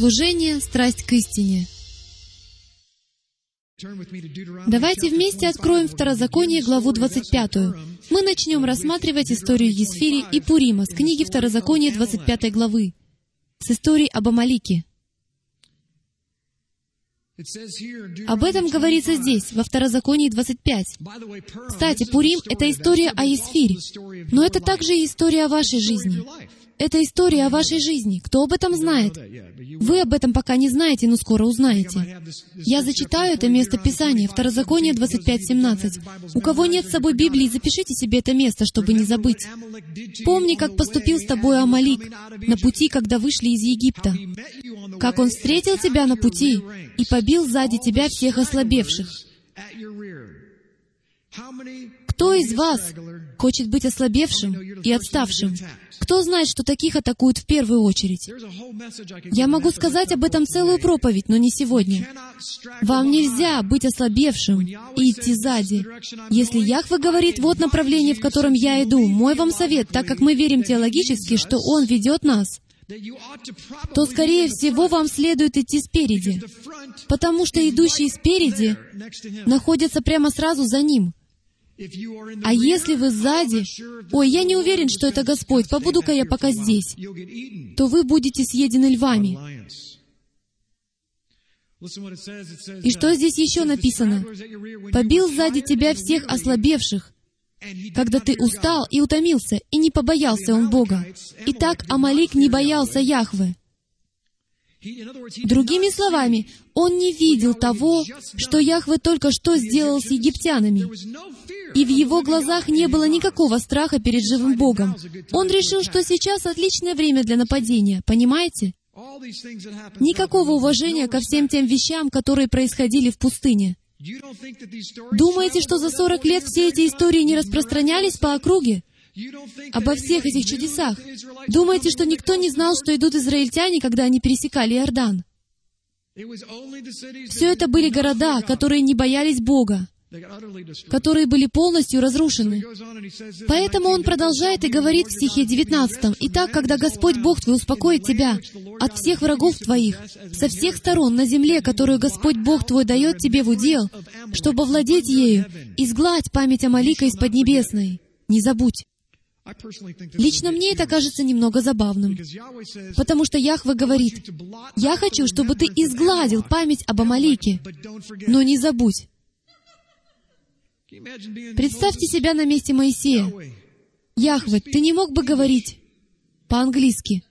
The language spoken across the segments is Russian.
Служение, страсть к истине. Давайте вместе откроем Второзаконие, главу 25. Мы начнем рассматривать историю Есфири и Пурима с книги Второзакония, 25 главы, с истории об Амалике. Об этом говорится здесь, во Второзаконии 25. Кстати, Пурим — это история о Есфире, но это также и история о вашей жизни. Это история о вашей жизни. Кто об этом знает? Вы об этом пока не знаете, но скоро узнаете. Я зачитаю это место Писания, Второзаконие 25.17. У кого нет с собой Библии, запишите себе это место, чтобы не забыть. «Помни, как поступил с тобой Амалик на пути, когда вышли из Египта, как он встретил тебя на пути и побил сзади тебя всех ослабевших». Кто из вас хочет быть ослабевшим и отставшим? Кто знает, что таких атакуют в первую очередь? Я могу сказать об этом целую проповедь, но не сегодня. Вам нельзя быть ослабевшим и идти сзади. Если Яхва говорит, вот направление, в котором я иду, мой вам совет, так как мы верим теологически, что Он ведет нас, то, скорее всего, вам следует идти спереди, потому что идущие спереди находятся прямо сразу за Ним. А если вы сзади, «Ой, я не уверен, что это Господь, побуду-ка я пока здесь», то вы будете съедены львами. И что здесь еще написано? «Побил сзади тебя всех ослабевших, когда ты устал и утомился, и не побоялся он Бога. Итак, Амалик не боялся Яхвы. Другими словами, он не видел того, что Яхве только что сделал с египтянами. И в его глазах не было никакого страха перед живым Богом. Он решил, что сейчас отличное время для нападения, понимаете? Никакого уважения ко всем тем вещам, которые происходили в пустыне. Думаете, что за 40 лет все эти истории не распространялись по округе? обо всех этих чудесах. Думаете, что никто не знал, что идут израильтяне, когда они пересекали Иордан? Все это были города, которые не боялись Бога, которые были полностью разрушены. Поэтому он продолжает и говорит в стихе 19, «Итак, когда Господь Бог твой успокоит тебя от всех врагов твоих, со всех сторон на земле, которую Господь Бог твой дает тебе в удел, чтобы владеть ею, изгладь память Амалика из Поднебесной. Не забудь». Лично мне это кажется немного забавным, потому что Яхве говорит, «Я хочу, чтобы ты изгладил память об Амалике, но не забудь». Представьте себя на месте Моисея. Яхве, ты не мог бы говорить по-английски?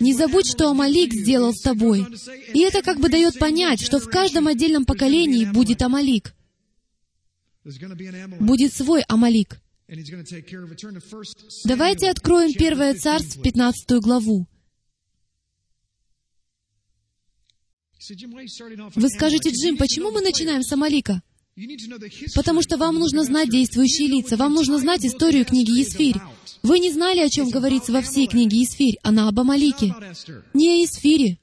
Не забудь, что Амалик сделал с тобой. И это как бы дает понять, что в каждом отдельном поколении будет Амалик — будет свой Амалик. Давайте откроем Первое Царство, 15 главу. Вы скажете, Джим, почему мы начинаем с Амалика? Потому что вам нужно знать действующие лица, вам нужно знать историю книги Есфирь. Вы не знали, о чем говорится во всей книге Есфирь. Она об Амалике. Не о Есфире.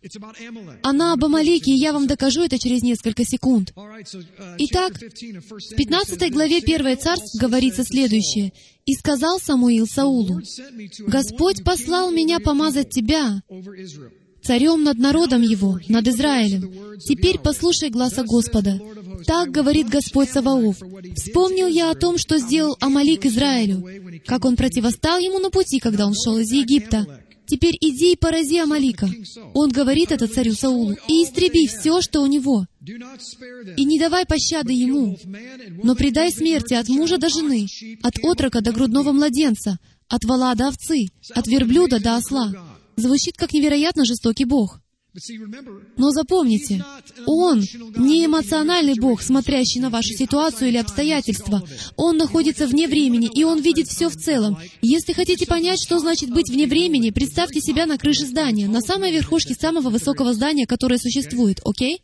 Она об Амалике, и я вам докажу это через несколько секунд. Итак, в 15 главе 1 царств говорится следующее. «И сказал Самуил Саулу, «Господь послал меня помазать тебя, царем над народом его, над Израилем. Теперь послушай гласа Господа. Так говорит Господь Саваоф. Вспомнил я о том, что сделал Амалик Израилю, как он противостал ему на пути, когда он шел из Египта. Теперь иди и порази Амалика. Он говорит это царю Саулу, и истреби все, что у него. И не давай пощады ему, но предай смерти от мужа до жены, от отрока до грудного младенца, от вала до овцы, от верблюда до осла, звучит как невероятно жестокий Бог. Но запомните, Он не эмоциональный Бог, смотрящий на вашу ситуацию или обстоятельства. Он находится вне времени, и Он видит все в целом. Если хотите понять, что значит быть вне времени, представьте себя на крыше здания, на самой верхушке самого высокого здания, которое существует, окей?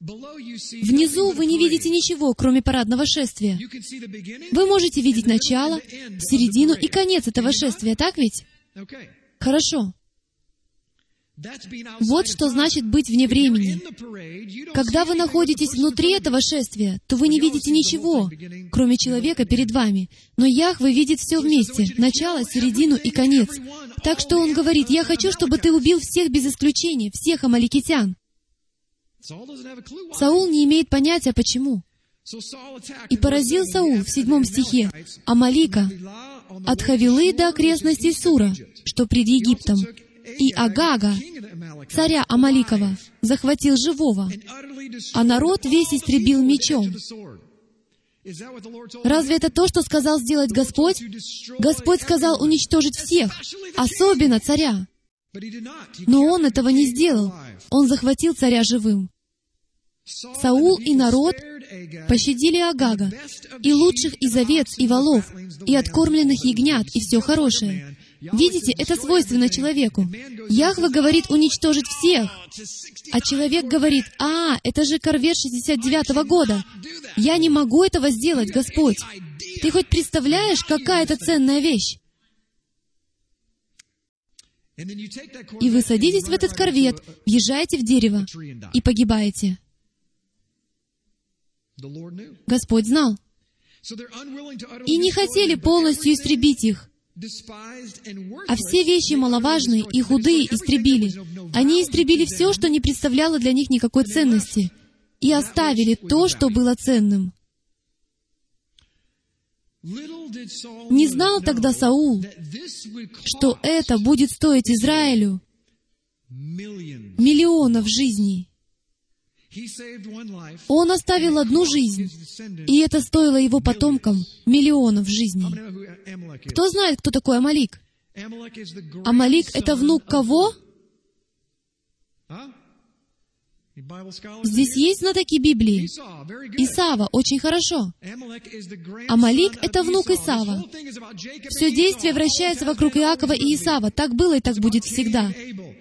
Внизу вы не видите ничего, кроме парадного шествия. Вы можете видеть начало, середину и конец этого шествия, так ведь? Хорошо. Вот что значит быть вне времени. Когда вы находитесь внутри этого шествия, то вы не видите ничего, кроме человека перед вами. Но Яхве видит все вместе, начало, середину и конец. Так что он говорит, «Я хочу, чтобы ты убил всех без исключения, всех амаликитян». Саул не имеет понятия, почему. И поразил Саул в седьмом стихе Амалика от Хавилы до окрестностей Сура, что пред Египтом, и Агага, царя Амаликова, захватил живого, а народ весь истребил мечом. Разве это то, что сказал сделать Господь? Господь сказал уничтожить всех, особенно царя. Но он этого не сделал. Он захватил царя живым. Саул и народ пощадили Агага, и лучших из овец и волов, и откормленных ягнят, и все хорошее. Видите, это свойственно человеку. Яхва говорит уничтожить всех, а человек говорит, «А, это же корвет 69-го года. Я не могу этого сделать, Господь. Ты хоть представляешь, какая это ценная вещь?» И вы садитесь в этот корвет, въезжаете в дерево и погибаете. Господь знал. И не хотели полностью истребить их. А все вещи маловажные и худые истребили. Они истребили все, что не представляло для них никакой ценности, и оставили то, что было ценным. Не знал тогда Саул, что это будет стоить Израилю миллионов жизней. Он оставил одну жизнь, и это стоило его потомкам миллионов жизней. Кто знает, кто такой Амалик? Амалик — это внук кого? Здесь есть знатоки Библии. Исава, очень хорошо. Амалик — это внук Исава. Все действие вращается вокруг Иакова и Исава. Так было и так будет всегда.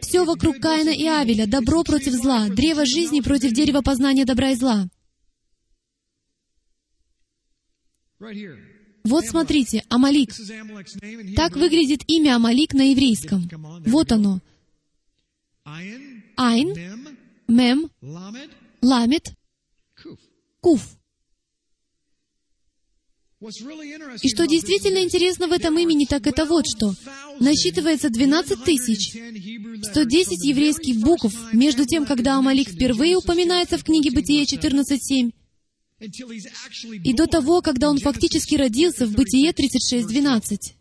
Все вокруг Каина и Авеля, добро против зла, древо жизни против дерева познания добра и зла. Вот смотрите, Амалик. Так выглядит имя Амалик на еврейском. Вот оно. Айн, Мем, Ламет, Куф. И что действительно интересно в этом имени, так это вот что. Насчитывается 12 тысяч. 110 еврейских букв между тем, когда Амалик впервые упоминается в книге Бытия 14.7, и до того, когда он фактически родился в Бытие 36.12.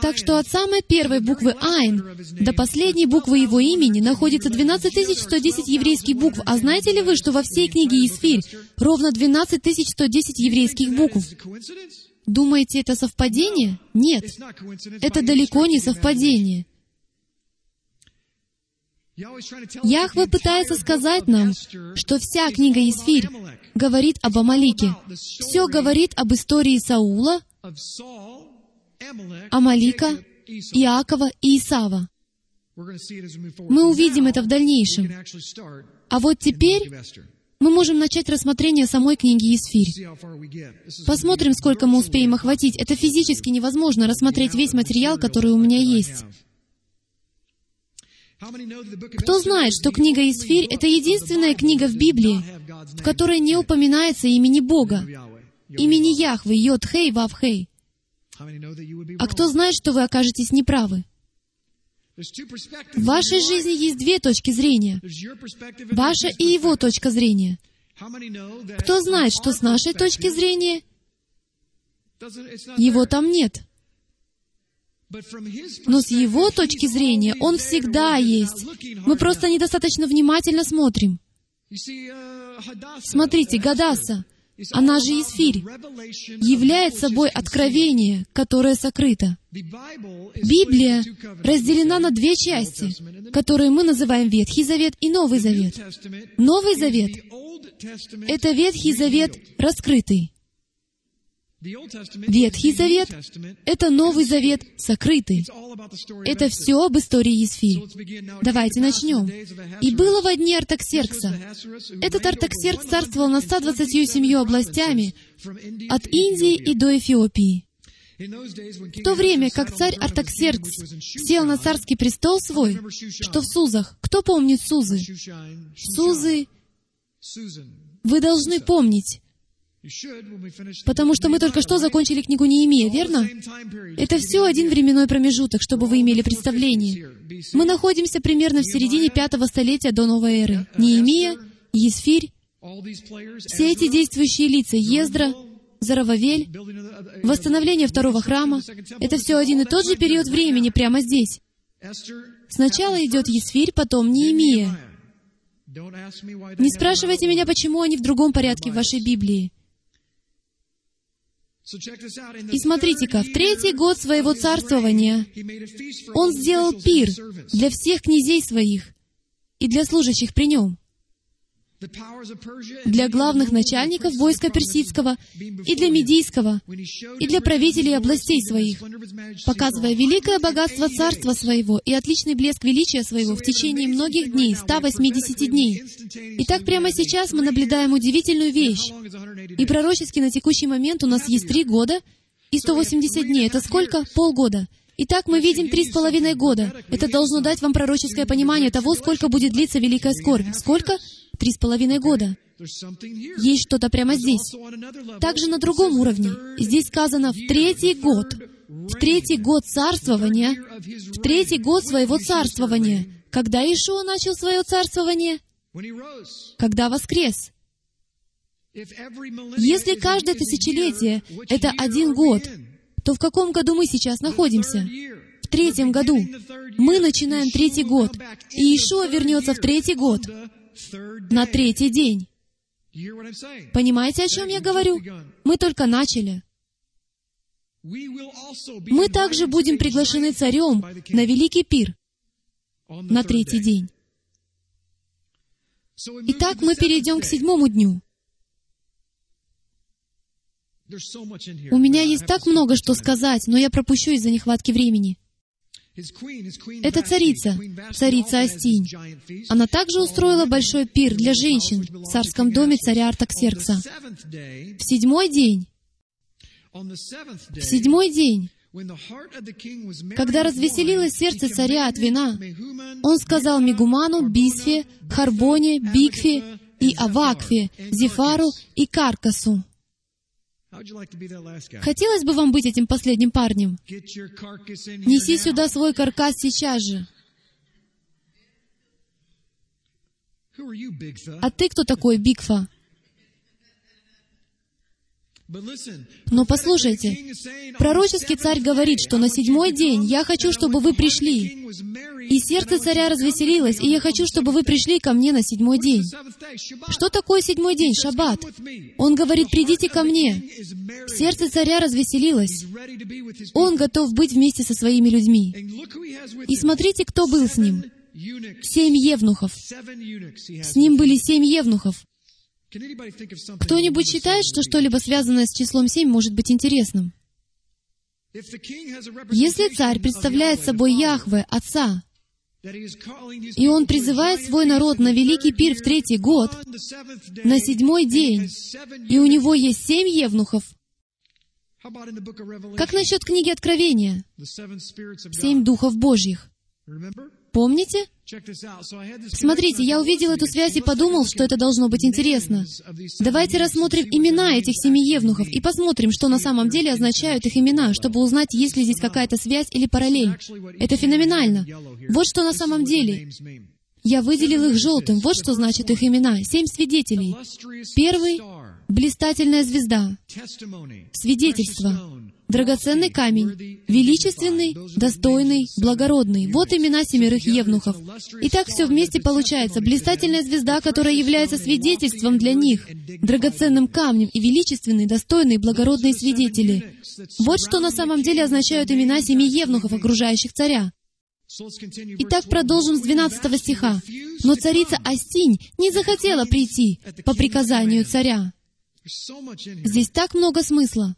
Так что от самой первой буквы Айн до последней буквы его имени находится 12 110 еврейских букв. А знаете ли вы, что во всей книге Исфирь ровно 12 110 еврейских букв? Думаете, это совпадение? Нет. Это далеко не совпадение. Яхве пытается сказать нам, что вся книга Исфирь говорит об Амалике. Все говорит об истории Саула, Амалика, Иакова и Исава. Мы увидим это в дальнейшем. А вот теперь мы можем начать рассмотрение самой книги Исфирь. Посмотрим, сколько мы успеем охватить. Это физически невозможно рассмотреть весь материал, который у меня есть. Кто знает, что книга Исфирь — это единственная книга в Библии, в которой не упоминается имени Бога, имени Яхвы, Йод-Хей, Вав-Хей? А кто знает, что вы окажетесь неправы? В вашей жизни есть две точки зрения. Ваша и его точка зрения. Кто знает, что с нашей точки зрения его там нет? Но с его точки зрения он всегда есть. Мы просто недостаточно внимательно смотрим. Смотрите, Гадаса, она же Исфирь, является собой откровение, которое сокрыто. Библия разделена на две части, которые мы называем Ветхий Завет и Новый Завет. Новый Завет — это Ветхий Завет раскрытый. Ветхий Завет — это Новый Завет сокрытый. Это все об истории Исфи. Давайте начнем. «И было во дни Артаксеркса». Этот Артаксеркс царствовал над 127 областями от Индии и до Эфиопии. В то время, как царь Артаксеркс сел на царский престол свой, что в Сузах, кто помнит Сузы? Сузы, вы должны помнить, Потому что мы только что закончили книгу Неемия, верно? Это все один временной промежуток, чтобы вы имели представление. Мы находимся примерно в середине пятого столетия до новой эры. Неемия, Есфирь, все эти действующие лица, Ездра, Зарававель, восстановление второго храма, это все один и тот же период времени прямо здесь. Сначала идет Есфирь, потом Неемия. Не спрашивайте меня, почему они в другом порядке в вашей Библии. И смотрите-ка, в третий год своего царствования он сделал пир для всех князей своих и для служащих при нем для главных начальников войска персидского и для медийского, и для правителей областей своих, показывая великое богатство царства своего и отличный блеск величия своего в течение многих дней, 180 дней. И так прямо сейчас мы наблюдаем удивительную вещь. И пророчески на текущий момент у нас есть три года и 180 дней. Это сколько? Полгода. Итак, мы видим три с половиной года. Это должно дать вам пророческое понимание того, сколько будет длиться великая скорбь. Сколько? Три с половиной года. Есть что-то прямо здесь. Также на другом уровне. Здесь сказано «в третий год». В третий год царствования, в третий год своего царствования. Когда Ишуа начал свое царствование? Когда воскрес. Если каждое тысячелетие — это один год, то в каком году мы сейчас находимся? В третьем году. Мы начинаем третий год, и Ишуа вернется в третий год на третий день. Понимаете, о чем я говорю? Мы только начали. Мы также будем приглашены царем на великий пир на третий день. Итак, мы перейдем к седьмому дню. У меня есть так много что сказать, но я пропущу из-за нехватки времени. Это царица, царица Астинь. Она также устроила большой пир для женщин в царском доме царя Артаксеркса. В седьмой день, в седьмой день, когда развеселилось сердце царя от вина, он сказал Мегуману, Бисфе, Харбоне, Бикфе и Авакфе, Зефару и Каркасу, Хотелось бы вам быть этим последним парнем. Неси сюда свой каркас сейчас же. А ты кто такой, Бигфа? Но послушайте, пророческий царь говорит, что на седьмой день я хочу, чтобы вы пришли. И сердце царя развеселилось, и я хочу, чтобы вы пришли ко мне на седьмой день. Что такое седьмой день, шаббат? Он говорит, придите ко мне. Сердце царя развеселилось. Он готов быть вместе со своими людьми. И смотрите, кто был с ним. Семь евнухов. С ним были семь евнухов. Кто-нибудь считает, что что-либо связанное с числом семь может быть интересным? Если царь представляет собой Яхве, Отца, и он призывает свой народ на великий пир в третий год, на седьмой день, и у него есть семь евнухов, как насчет книги Откровения? Семь духов Божьих. Помните? Смотрите, я увидел эту связь и подумал, что это должно быть интересно. Давайте рассмотрим имена этих семи евнухов и посмотрим, что на самом деле означают их имена, чтобы узнать, есть ли здесь какая-то связь или параллель. Это феноменально. Вот что на самом деле. Я выделил их желтым. Вот что значит их имена. Семь свидетелей. Первый — блистательная звезда. Свидетельство драгоценный камень, величественный, достойный, благородный. Вот имена семерых евнухов. И так все вместе получается. Блистательная звезда, которая является свидетельством для них, драгоценным камнем и величественный, достойный, благородные свидетели. Вот что на самом деле означают имена семи евнухов, окружающих царя. Итак, продолжим с 12 стиха. «Но царица Астинь не захотела прийти по приказанию царя». Здесь так много смысла.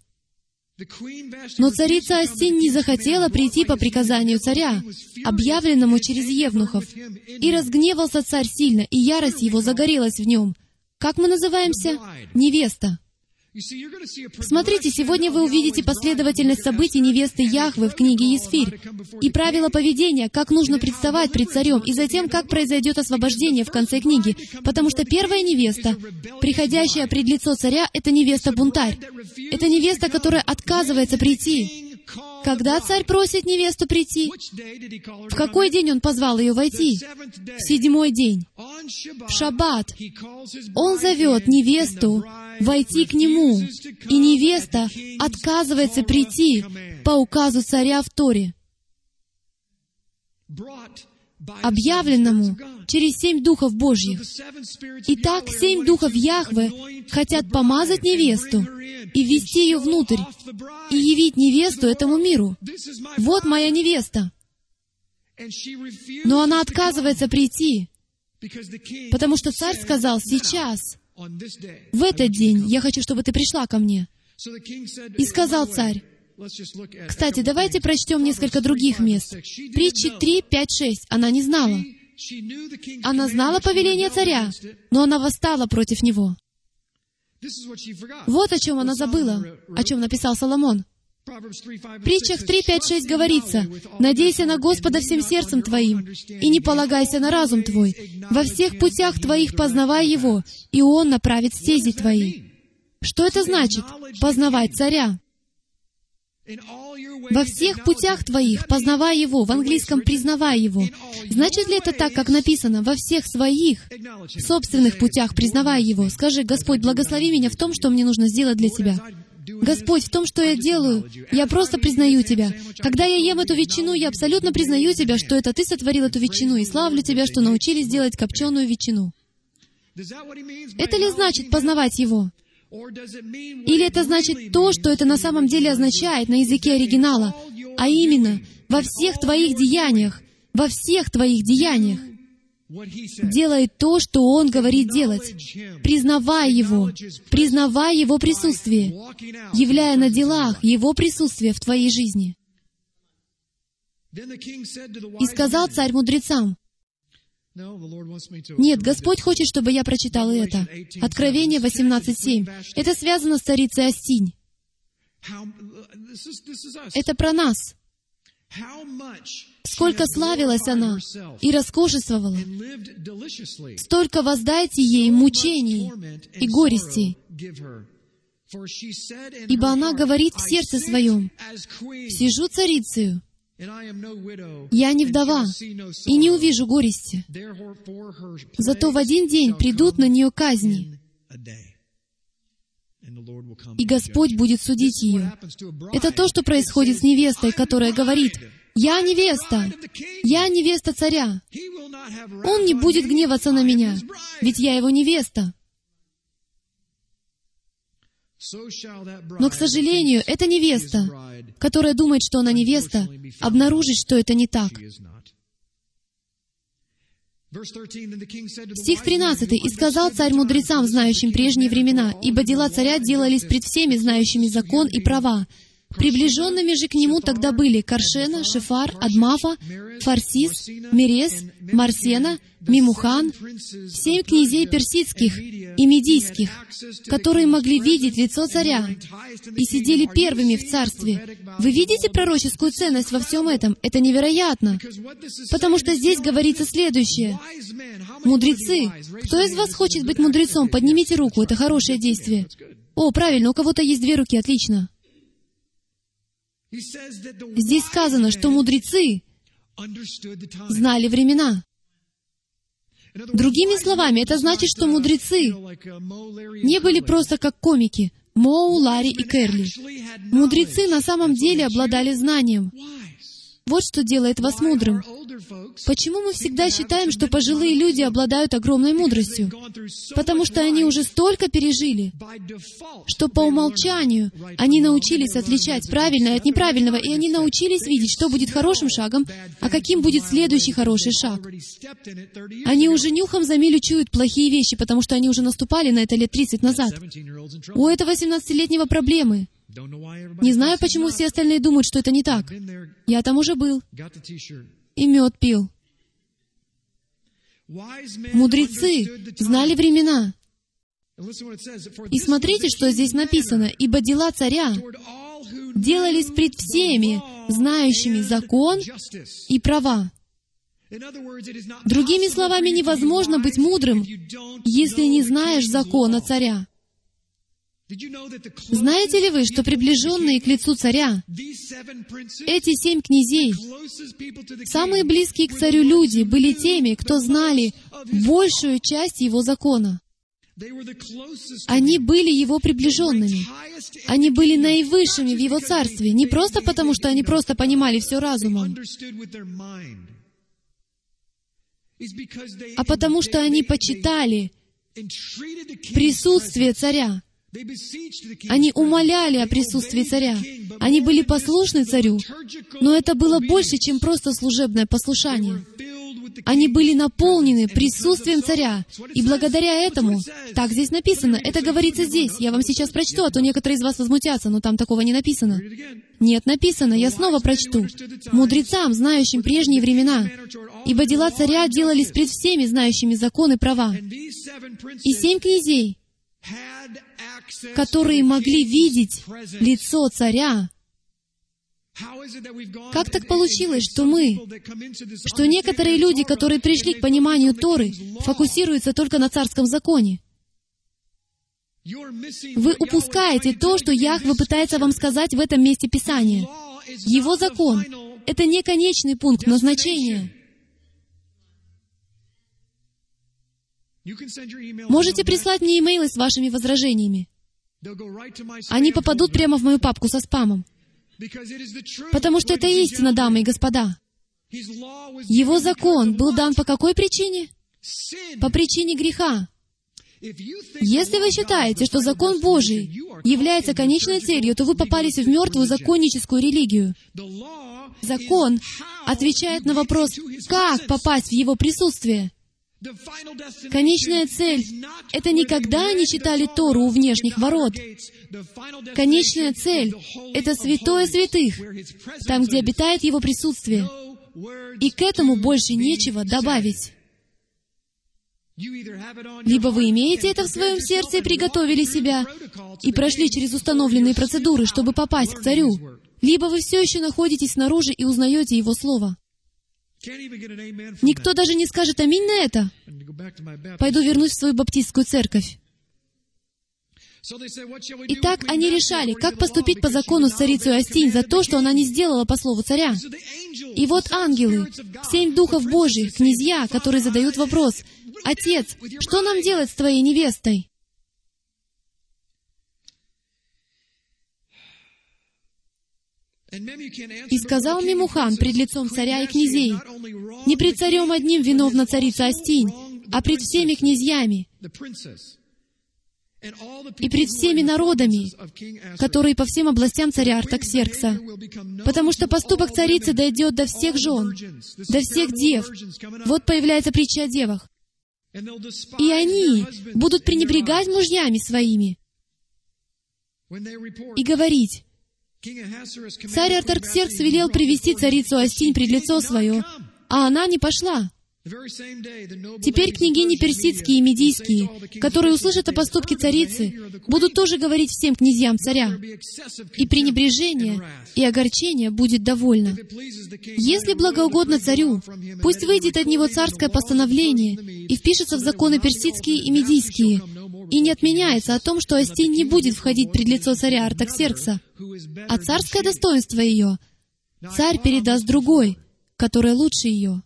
Но царица Астин не захотела прийти по приказанию царя, объявленному через евнухов. И разгневался царь сильно, и ярость его загорелась в нем. Как мы называемся? Невеста. Смотрите, сегодня вы увидите последовательность событий невесты Яхвы в книге Есфирь и правила поведения, как нужно представать пред царем, и затем, как произойдет освобождение в конце книги. Потому что первая невеста, приходящая пред лицо царя, это невеста-бунтарь. Это невеста, которая отказывается прийти. Когда царь просит невесту прийти? В какой день он позвал ее войти? В седьмой день. В шаббат. Он зовет невесту войти к нему, и невеста отказывается прийти по указу царя в Торе, объявленному через семь духов Божьих. Итак, семь духов Яхве хотят помазать невесту и ввести ее внутрь, и явить невесту этому миру. Вот моя невеста. Но она отказывается прийти, потому что царь сказал, сейчас, в этот день я хочу, чтобы ты пришла ко мне. И сказал царь, кстати, давайте прочтем несколько других мест. Притчи 3, 5, 6. Она не знала. Она знала повеление царя, но она восстала против него. Вот о чем она забыла, о чем написал Соломон. В притчах 3, 5, 6 говорится, «Надейся на Господа всем сердцем твоим, и не полагайся на разум твой. Во всех путях твоих познавай Его, и Он направит стези твои». Что это значит? Познавать царя. Во всех путях твоих познавай Его, в английском признавай Его. Значит ли это так, как написано, во всех своих собственных путях признавай Его? Скажи, Господь, благослови меня в том, что мне нужно сделать для Тебя. Господь, в том, что я делаю, я просто признаю Тебя. Когда я ем эту ветчину, я абсолютно признаю Тебя, что это Ты сотворил эту ветчину, и славлю Тебя, что научились делать копченую ветчину. Это ли значит познавать Его? Или это значит то, что это на самом деле означает на языке оригинала, а именно во всех твоих деяниях, во всех твоих деяниях. Делай то, что Он говорит делать. Признавай Его, признавай Его присутствие, являя на делах Его присутствие в твоей жизни. И сказал царь мудрецам, нет, Господь хочет, чтобы я прочитал это. Откровение 18.7. Это связано с царицей Астинь. Это про нас. Сколько славилась она и роскошествовала. Столько воздайте ей мучений и горестей. Ибо она говорит в сердце своем, «Сижу царицею, я не вдова и не увижу горести. Зато в один день придут на нее казни, и Господь будет судить ее. Это то, что происходит с невестой, которая говорит, «Я невеста! Я невеста царя! Он не будет гневаться на меня, ведь я его невеста!» Но, к сожалению, эта невеста, которая думает, что она невеста, обнаружит, что это не так. Стих 13. «И сказал царь мудрецам, знающим прежние времена, ибо дела царя делались пред всеми, знающими закон и права, Приближенными же к нему тогда были Каршена, Шефар, Адмафа, Фарсис, Мерес, Марсена, Мимухан, семь князей персидских и медийских, которые могли видеть лицо царя и сидели первыми в царстве. Вы видите пророческую ценность во всем этом? Это невероятно. Потому что здесь говорится следующее. Мудрецы. Кто из вас хочет быть мудрецом? Поднимите руку, это хорошее действие. О, правильно, у кого-то есть две руки, отлично. Здесь сказано, что мудрецы знали времена. Другими словами, это значит, что мудрецы не были просто как комики, Моу, Ларри и Керли. Мудрецы на самом деле обладали знанием. Вот что делает вас мудрым. Почему мы всегда считаем, что пожилые люди обладают огромной мудростью? Потому что они уже столько пережили, что по умолчанию они научились отличать правильное от неправильного, и они научились видеть, что будет хорошим шагом, а каким будет следующий хороший шаг. Они уже нюхом за милю чуют плохие вещи, потому что они уже наступали на это лет 30 назад. У этого 17-летнего проблемы. Не знаю, почему все остальные думают, что это не так. Я там уже был и мед пил. Мудрецы знали времена. И смотрите, что здесь написано. «Ибо дела царя делались пред всеми, знающими закон и права». Другими словами, невозможно быть мудрым, если не знаешь закона царя. Знаете ли вы, что приближенные к лицу царя, эти семь князей, самые близкие к царю люди, были теми, кто знали большую часть его закона. Они были его приближенными. Они были наивысшими в его царстве, не просто потому, что они просто понимали все разумом, а потому что они почитали присутствие царя. Они умоляли о присутствии царя. Они были послушны царю, но это было больше, чем просто служебное послушание. Они были наполнены присутствием царя. И благодаря этому, так здесь написано, это говорится здесь. Я вам сейчас прочту, а то некоторые из вас возмутятся, но там такого не написано. Нет, написано, я снова прочту. «Мудрецам, знающим прежние времена, ибо дела царя делались пред всеми, знающими законы права». И семь князей, которые могли видеть лицо царя, как так получилось, что мы, что некоторые люди, которые пришли к пониманию Торы, фокусируются только на царском законе? Вы упускаете то, что Яхве пытается вам сказать в этом месте Писания. Его закон — это не конечный пункт назначения. Можете прислать мне имейлы с вашими возражениями. Они попадут прямо в мою папку со спамом. Потому что это истина, дамы и господа. Его закон был дан по какой причине? По причине греха. Если вы считаете, что закон Божий является конечной целью, то вы попались в мертвую законническую религию. Закон отвечает на вопрос, как попасть в его присутствие. Конечная цель — это никогда не читали Тору у внешних ворот. Конечная цель — это святое святых, там, где обитает Его присутствие. И к этому больше нечего добавить. Либо вы имеете это в своем сердце и приготовили себя, и прошли через установленные процедуры, чтобы попасть к царю, либо вы все еще находитесь снаружи и узнаете Его Слово. Никто даже не скажет «Аминь» на это. Пойду вернусь в свою баптистскую церковь. Итак, они решали, как поступить по закону с царицей Астинь за то, что она не сделала по слову царя. И вот ангелы, семь духов Божьих, князья, которые задают вопрос, «Отец, что нам делать с твоей невестой?» И сказал Мимухан пред лицом царя и князей, не пред царем одним виновна царица Астинь, а пред всеми князьями. и пред всеми народами, которые по всем областям царя Артаксеркса. Потому что поступок царицы дойдет до всех жен, до всех дев. Вот появляется притча о девах. И они будут пренебрегать мужьями своими и говорить, Царь Артарксеркс велел привести царицу Астинь пред лицо свое, а она не пошла. Теперь княгини персидские и медийские, которые услышат о поступке царицы, будут тоже говорить всем князьям царя, и пренебрежение и огорчение будет довольно. Если благоугодно царю, пусть выйдет от него царское постановление и впишется в законы персидские и медийские, и не отменяется о том, что Астинь не будет входить пред лицо царя Артаксеркса, а царское достоинство ее царь передаст другой, которая лучше ее.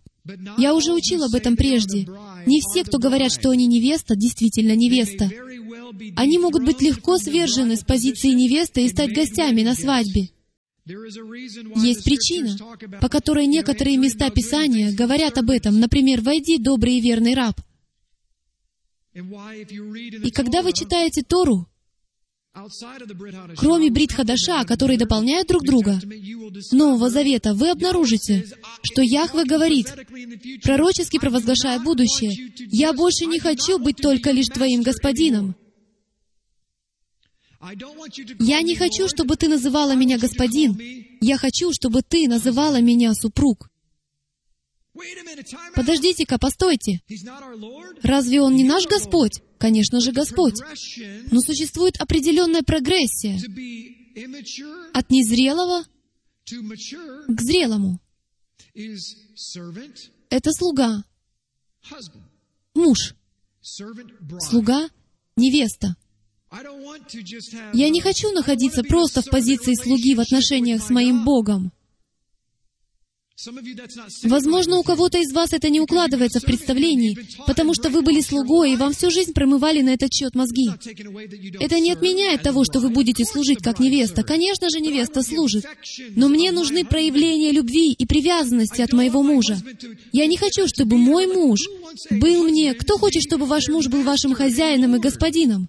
Я уже учил об этом прежде. Не все, кто говорят, что они невеста, действительно невеста. Они могут быть легко свержены с позиции невесты и стать гостями на свадьбе. Есть причина, по которой некоторые места Писания говорят об этом. Например, «Войди, добрый и верный раб». И когда вы читаете Тору, Кроме Брит Хадаша, которые дополняют друг друга, Нового Завета, вы обнаружите, что Яхве говорит, пророчески провозглашая будущее, «Я больше не хочу быть только лишь Твоим Господином». Я не хочу, чтобы ты называла меня господин. Я хочу, чтобы ты называла меня супруг. Подождите-ка, постойте. Разве Он не наш Господь? Конечно же, Господь. Но существует определенная прогрессия от незрелого к зрелому. Это слуга, муж, слуга, невеста. Я не хочу находиться просто в позиции слуги в отношениях с моим Богом. Возможно, у кого-то из вас это не укладывается в представлении, потому что вы были слугой, и вам всю жизнь промывали на этот счет мозги. Это не отменяет того, что вы будете служить как невеста. Конечно же, невеста служит. Но мне нужны проявления любви и привязанности от моего мужа. Я не хочу, чтобы мой муж был мне... Кто хочет, чтобы ваш муж был вашим хозяином и господином?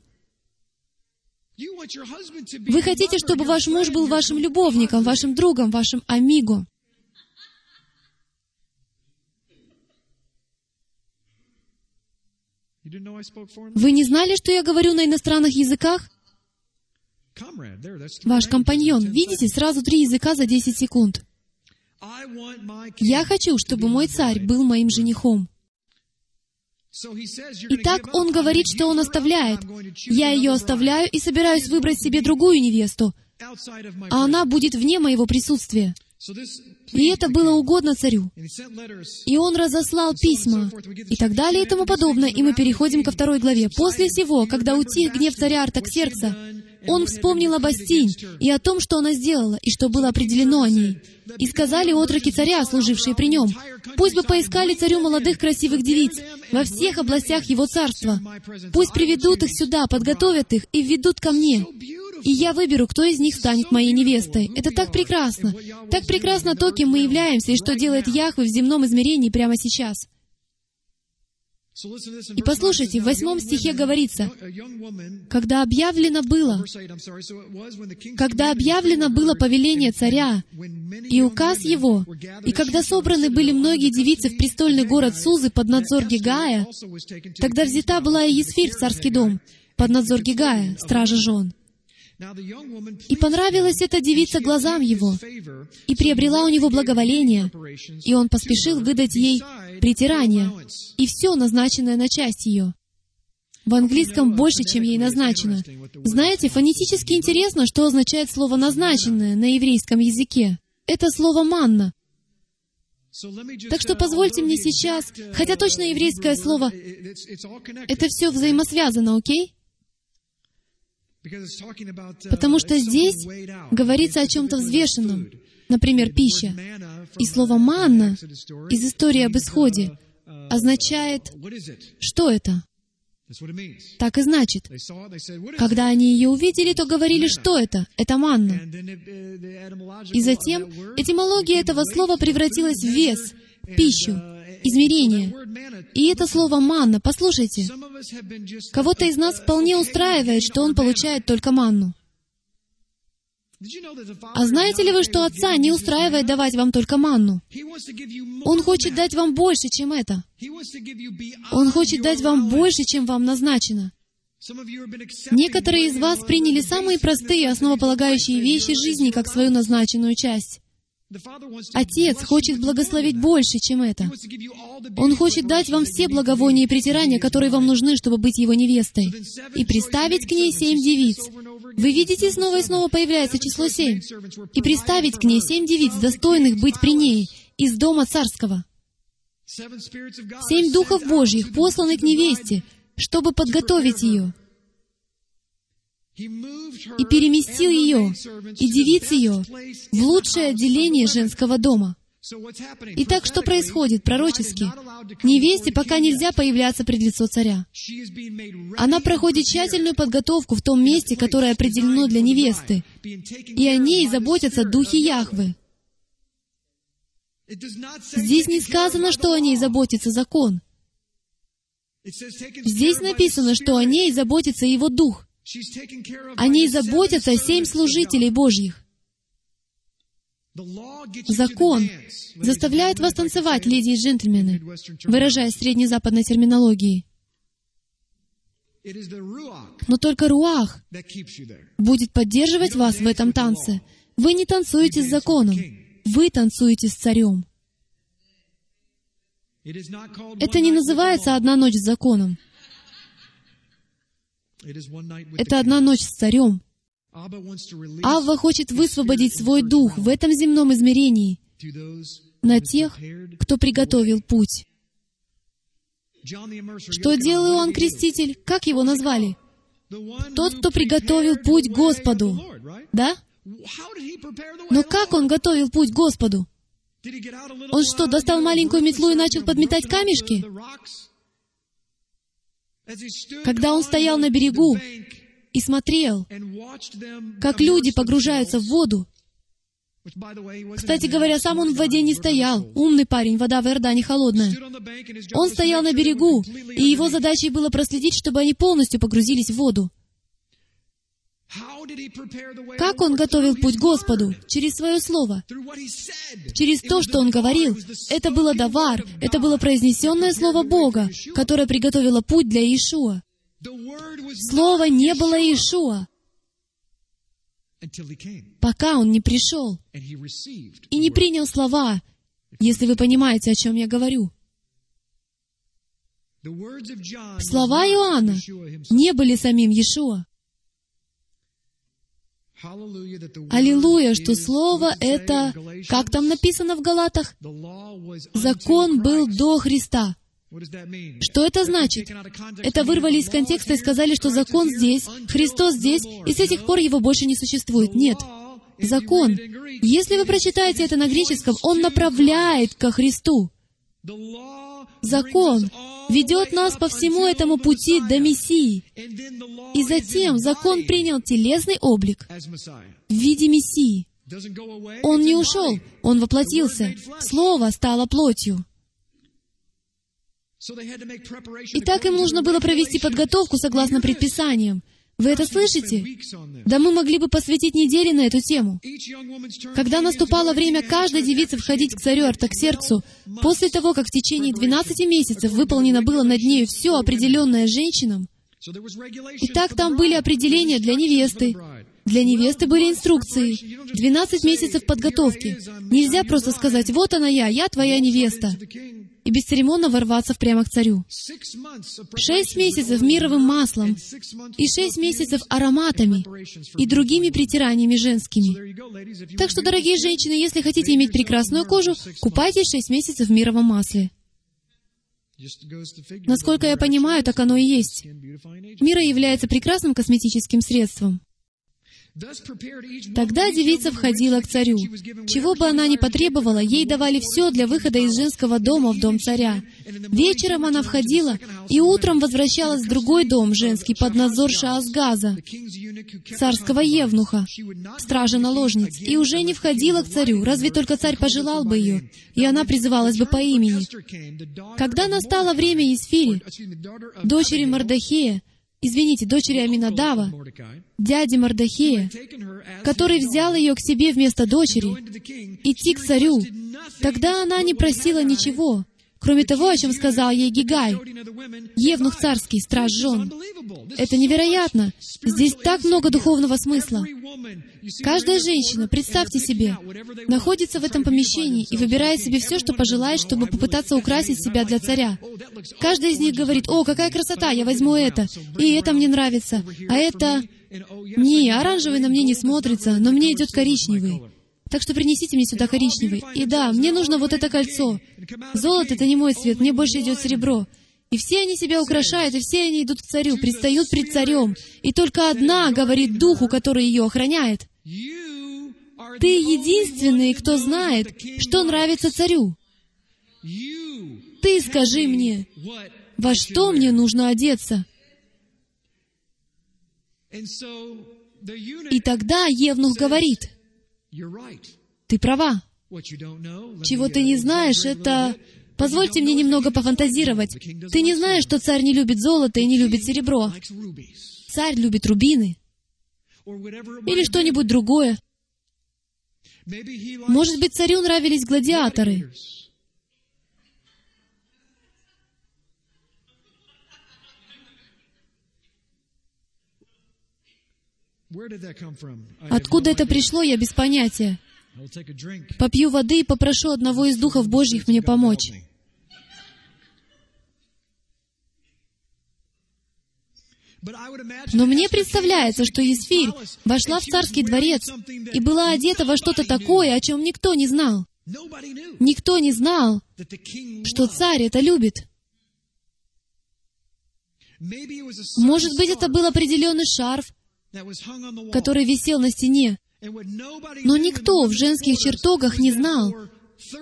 Вы хотите, чтобы ваш муж был вашим любовником, вашим другом, вашим амиго. Вы не знали, что я говорю на иностранных языках? Ваш компаньон, видите, сразу три языка за 10 секунд. Я хочу, чтобы мой царь был моим женихом. Итак, он говорит, что он оставляет. Я ее оставляю и собираюсь выбрать себе другую невесту, а она будет вне моего присутствия. И это было угодно царю. И он разослал письма, и так далее, и тому подобное. И мы переходим ко второй главе. После всего, когда утих гнев царя Артаксеркса, он вспомнил об Астинь и о том, что она сделала, и что было определено о ней. И сказали отроки царя, служившие при нем, «Пусть бы поискали царю молодых красивых девиц во всех областях его царства. Пусть приведут их сюда, подготовят их и введут ко мне и я выберу, кто из них станет моей невестой. Это так прекрасно. Так прекрасно то, кем мы являемся, и что делает Яхве в земном измерении прямо сейчас. И послушайте, в восьмом стихе говорится, «Когда объявлено было, когда объявлено было повеление царя и указ его, и когда собраны были многие девицы в престольный город Сузы под надзор Гигая, тогда взята была и Есфирь в царский дом под надзор Гигая, стража жен. И понравилась эта девица глазам его, и приобрела у него благоволение, и он поспешил выдать ей притирание и все назначенное на часть ее. В английском больше, чем ей назначено. Знаете, фонетически интересно, что означает слово «назначенное» на еврейском языке. Это слово «манна». Так что позвольте мне сейчас, хотя точно еврейское слово, это все взаимосвязано, окей? Потому что здесь говорится о чем-то взвешенном, например, пища. И слово «манна» из истории об исходе означает, что это? Так и значит. Когда они ее увидели, то говорили, что это? Это манна. И затем этимология этого слова превратилась в вес, пищу измерение. И это слово «манна», послушайте, кого-то из нас вполне устраивает, что он получает только манну. А знаете ли вы, что Отца не устраивает давать вам только манну? Он хочет дать вам больше, чем это. Он хочет дать вам больше, чем вам назначено. Некоторые из вас приняли самые простые, основополагающие вещи жизни как свою назначенную часть. Отец хочет благословить больше, чем это. Он хочет дать вам все благовония и притирания, которые вам нужны, чтобы быть его невестой, и приставить к ней семь девиц. Вы видите, снова и снова появляется число семь. И приставить к ней семь девиц, достойных быть при ней, из дома царского. Семь духов Божьих посланы к невесте, чтобы подготовить ее и переместил ее и девиц ее в лучшее отделение женского дома. Итак, что происходит пророчески? Невесте пока нельзя появляться пред лицо царя. Она проходит тщательную подготовку в том месте, которое определено для невесты, и о ней заботятся духи Яхвы. Здесь не сказано, что о ней заботится закон. Здесь написано, что о ней заботится его дух. О ней заботятся семь служителей Божьих. Закон заставляет вас танцевать, леди и джентльмены, выражаясь среднезападной терминологией. Но только руах будет поддерживать вас в этом танце. Вы не танцуете с законом, вы танцуете с царем. Это не называется «одна ночь с законом». Это одна ночь с царем. Авва хочет высвободить свой дух в этом земном измерении на тех, кто приготовил путь. Что делал Иоанн Креститель? Как его назвали? Тот, кто приготовил путь Господу. Да? Но как он готовил путь Господу? Он что, достал маленькую метлу и начал подметать камешки? Когда он стоял на берегу и смотрел, как люди погружаются в воду, кстати говоря, сам он в воде не стоял. Умный парень, вода в Иордане холодная. Он стоял на берегу, и его задачей было проследить, чтобы они полностью погрузились в воду. Как он готовил путь Господу? Через свое слово. Через то, что он говорил. Это было давар, это было произнесенное слово Бога, которое приготовило путь для Иешуа. Слово не было Иешуа, пока он не пришел и не принял слова, если вы понимаете, о чем я говорю. Слова Иоанна не были самим Иешуа. Аллилуйя, что Слово — это, как там написано в Галатах, закон был до Христа. Что это значит? Это вырвали из контекста и сказали, что закон здесь, Христос здесь, и с этих пор его больше не существует. Нет. Закон. Если вы прочитаете это на греческом, он направляет ко Христу. Закон ведет нас по всему этому пути до Мессии. И затем закон принял телесный облик в виде Мессии. Он не ушел, он воплотился. Слово стало плотью. Итак, им нужно было провести подготовку согласно предписаниям. Вы это слышите? Да мы могли бы посвятить недели на эту тему. Когда наступало время каждой девицы входить к царю Артаксерксу, после того, как в течение 12 месяцев выполнено было над нею все определенное женщинам, Итак, там были определения для невесты. Для невесты были инструкции. 12 месяцев подготовки. Нельзя просто сказать, вот она я, я твоя невеста и бесцеремонно ворваться прямо к царю. Шесть месяцев мировым маслом и шесть месяцев ароматами и другими притираниями женскими. Так что, дорогие женщины, если хотите иметь прекрасную кожу, купайтесь шесть месяцев в мировом масле. Насколько я понимаю, так оно и есть. Мира является прекрасным косметическим средством. Тогда девица входила к царю. Чего бы она ни потребовала, ей давали все для выхода из женского дома в дом царя. Вечером она входила и утром возвращалась в другой дом женский под надзор Шаасгаза, царского евнуха, стража наложниц, и уже не входила к царю, разве только царь пожелал бы ее, и она призывалась бы по имени. Когда настало время Исфири, дочери Мардахея, извините, дочери Аминадава, дяди Мардахея, который взял ее к себе вместо дочери, идти к царю, тогда она не просила ничего, кроме того, о чем сказал ей Гигай, Евнух царский, страж жен. Это невероятно. Здесь так много духовного смысла. Каждая женщина, представьте себе, находится в этом помещении и выбирает себе все, что пожелает, чтобы попытаться украсить себя для царя. Каждая из них говорит, «О, какая красота, я возьму это, и это мне нравится, а это...» «Не, оранжевый на мне не смотрится, но мне идет коричневый». Так что принесите мне сюда коричневый. И да, мне нужно вот это кольцо. Золото — это не мой цвет, мне больше идет серебро. И все они себя украшают, и все они идут к царю, предстают пред царем. И только одна говорит духу, который ее охраняет. Ты единственный, кто знает, что нравится царю. Ты скажи мне, во что мне нужно одеться. И тогда Евнух говорит, ты права. Чего ты не знаешь, это... Позвольте мне немного пофантазировать. Ты не знаешь, что царь не любит золото и не любит серебро. Царь любит рубины. Или что-нибудь другое. Может быть, царю нравились гладиаторы. Откуда это пришло, я без понятия. Попью воды и попрошу одного из духов Божьих мне помочь. Но мне представляется, что Есфирь вошла в царский дворец и была одета во что-то такое, о чем никто не знал. Никто не знал, что царь это любит. Может быть, это был определенный шарф, который висел на стене. Но никто в женских чертогах не знал,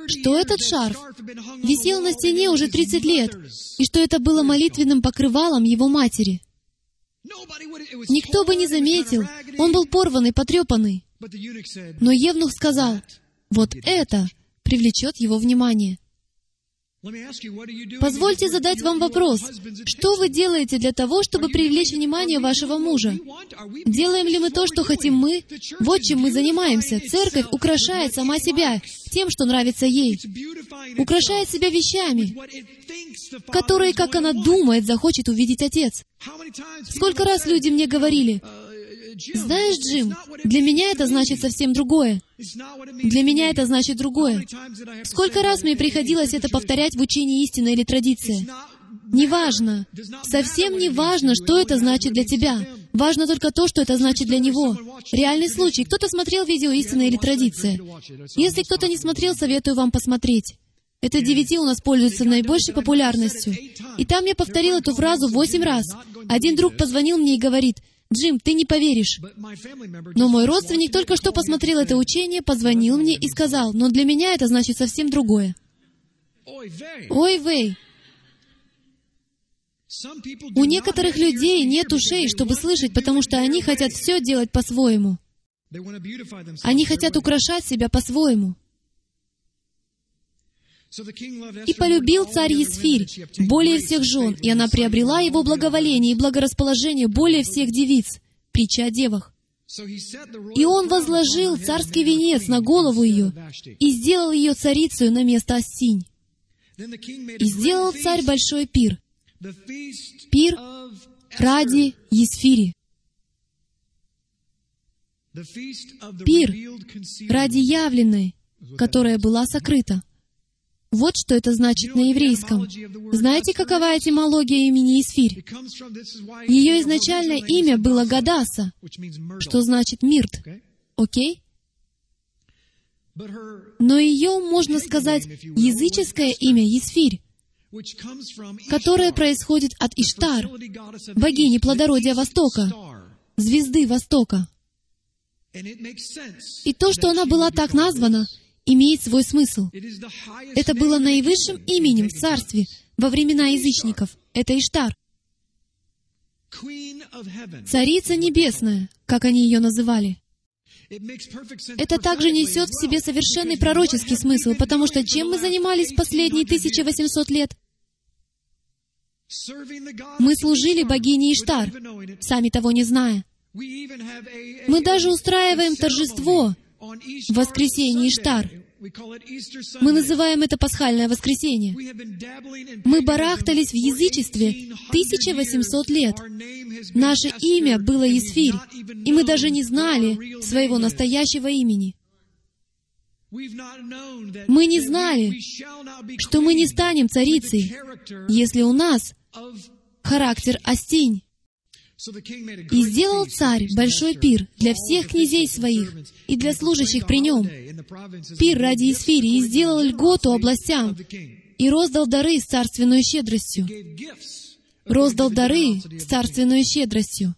что этот шарф висел на стене уже 30 лет, и что это было молитвенным покрывалом его матери. Никто бы не заметил, он был порванный, потрепанный. Но Евнух сказал, вот это привлечет его внимание. Позвольте задать вам вопрос. Что вы делаете для того, чтобы привлечь внимание вашего мужа? Делаем ли мы то, что хотим мы? Вот чем мы занимаемся. Церковь украшает сама себя тем, что нравится ей. Украшает себя вещами, которые, как она думает, захочет увидеть Отец. Сколько раз люди мне говорили, знаешь, Джим, для меня это значит совсем другое. Для меня это значит другое. Сколько раз мне приходилось это повторять в учении истины или традиции? Неважно. Совсем не важно, что это значит для тебя. Важно только то, что это значит для него. Реальный случай. Кто-то смотрел видео «Истина или традиция». Если кто-то не смотрел, советую вам посмотреть. Это DVD у нас пользуется наибольшей популярностью. И там я повторил эту фразу восемь раз. Один друг позвонил мне и говорит, Джим, ты не поверишь. Но мой родственник только что посмотрел это учение, позвонил мне и сказал, но для меня это значит совсем другое. Ой, вей! У некоторых людей нет ушей, чтобы слышать, потому что они хотят все делать по-своему. Они хотят украшать себя по-своему. И полюбил царь Есфирь более всех жен, и она приобрела его благоволение и благорасположение более всех девиц. Притча о девах. И он возложил царский венец на голову ее и сделал ее царицей на место Астинь. И сделал царь большой пир. Пир ради Есфири. Пир ради явленной, которая была сокрыта. Вот что это значит на еврейском. Знаете, какова этимология имени Исфирь? Ее изначальное имя было Гадаса, что значит мирт. Окей? Но ее, можно сказать, языческое имя Есфирь, которое происходит от Иштар, богини плодородия Востока, звезды Востока. И то, что она была так названа, имеет свой смысл. Это было наивысшим именем в царстве во времена язычников. Это Иштар. Царица Небесная, как они ее называли. Это также несет в себе совершенный пророческий смысл, потому что чем мы занимались последние 1800 лет? Мы служили богине Иштар, сами того не зная. Мы даже устраиваем торжество воскресенье Иштар. Мы называем это пасхальное воскресенье. Мы барахтались в язычестве 1800 лет. Наше имя было Исфирь, и мы даже не знали своего настоящего имени. Мы не знали, что мы не станем царицей, если у нас характер Астинь. И сделал царь большой пир для всех князей своих и для служащих при нем. Пир ради Исфири, и сделал льготу областям, и роздал дары с царственной щедростью. Роздал дары с царственной щедростью.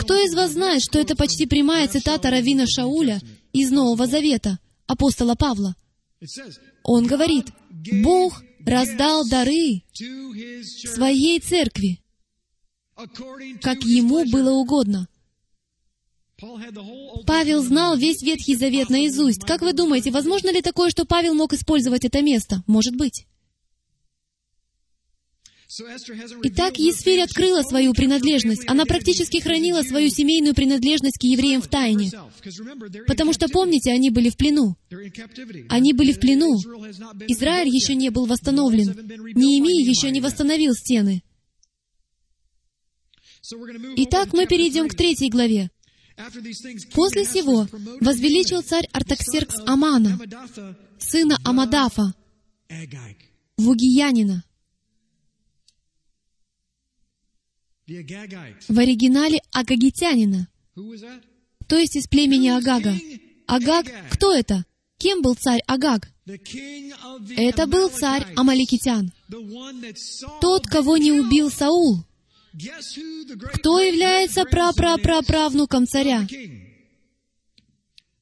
Кто из вас знает, что это почти прямая цитата Равина Шауля из Нового Завета, апостола Павла? Он говорит, «Бог раздал дары своей церкви, как ему было угодно. Павел знал весь Ветхий Завет наизусть. Как вы думаете, возможно ли такое, что Павел мог использовать это место? Может быть. Итак, Есфирь открыла свою принадлежность. Она практически хранила свою семейную принадлежность к евреям в тайне. Потому что, помните, они были в плену. Они были в плену. Израиль еще не был восстановлен. Неемия еще не восстановил стены. Итак, мы перейдем к третьей главе. После сего возвеличил царь Артаксеркс Амана, сына Амадафа, Вугиянина. в оригинале агагитянина, то есть из племени Агага. Агаг, кто это? Кем был царь Агаг? Это был царь Амаликитян. Тот, кого не убил Саул. Кто является прапраправнуком царя?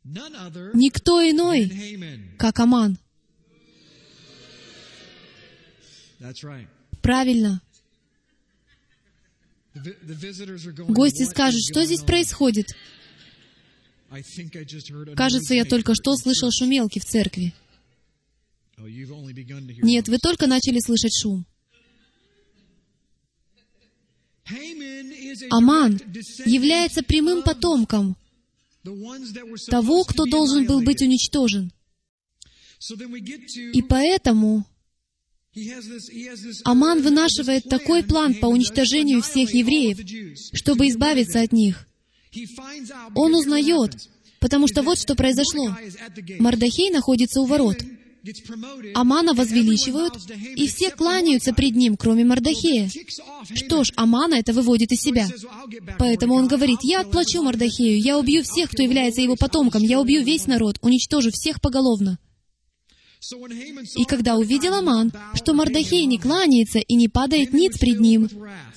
Никто иной, как Аман. Правильно. Гости скажут, что здесь происходит? Кажется, я только что слышал шумелки в церкви. Нет, вы только начали слышать шум. Аман является прямым потомком того, кто должен был быть уничтожен. И поэтому Аман вынашивает такой план по уничтожению всех евреев, чтобы избавиться от них. Он узнает, потому что вот что произошло. Мардахей находится у ворот. Амана возвеличивают, и все кланяются пред ним, кроме Мардахея. Что ж, Амана это выводит из себя. Поэтому он говорит, «Я отплачу Мардахею, я убью всех, кто является его потомком, я убью весь народ, уничтожу всех поголовно». И когда увидел Аман, что Мардахей не кланяется и не падает ниц пред ним,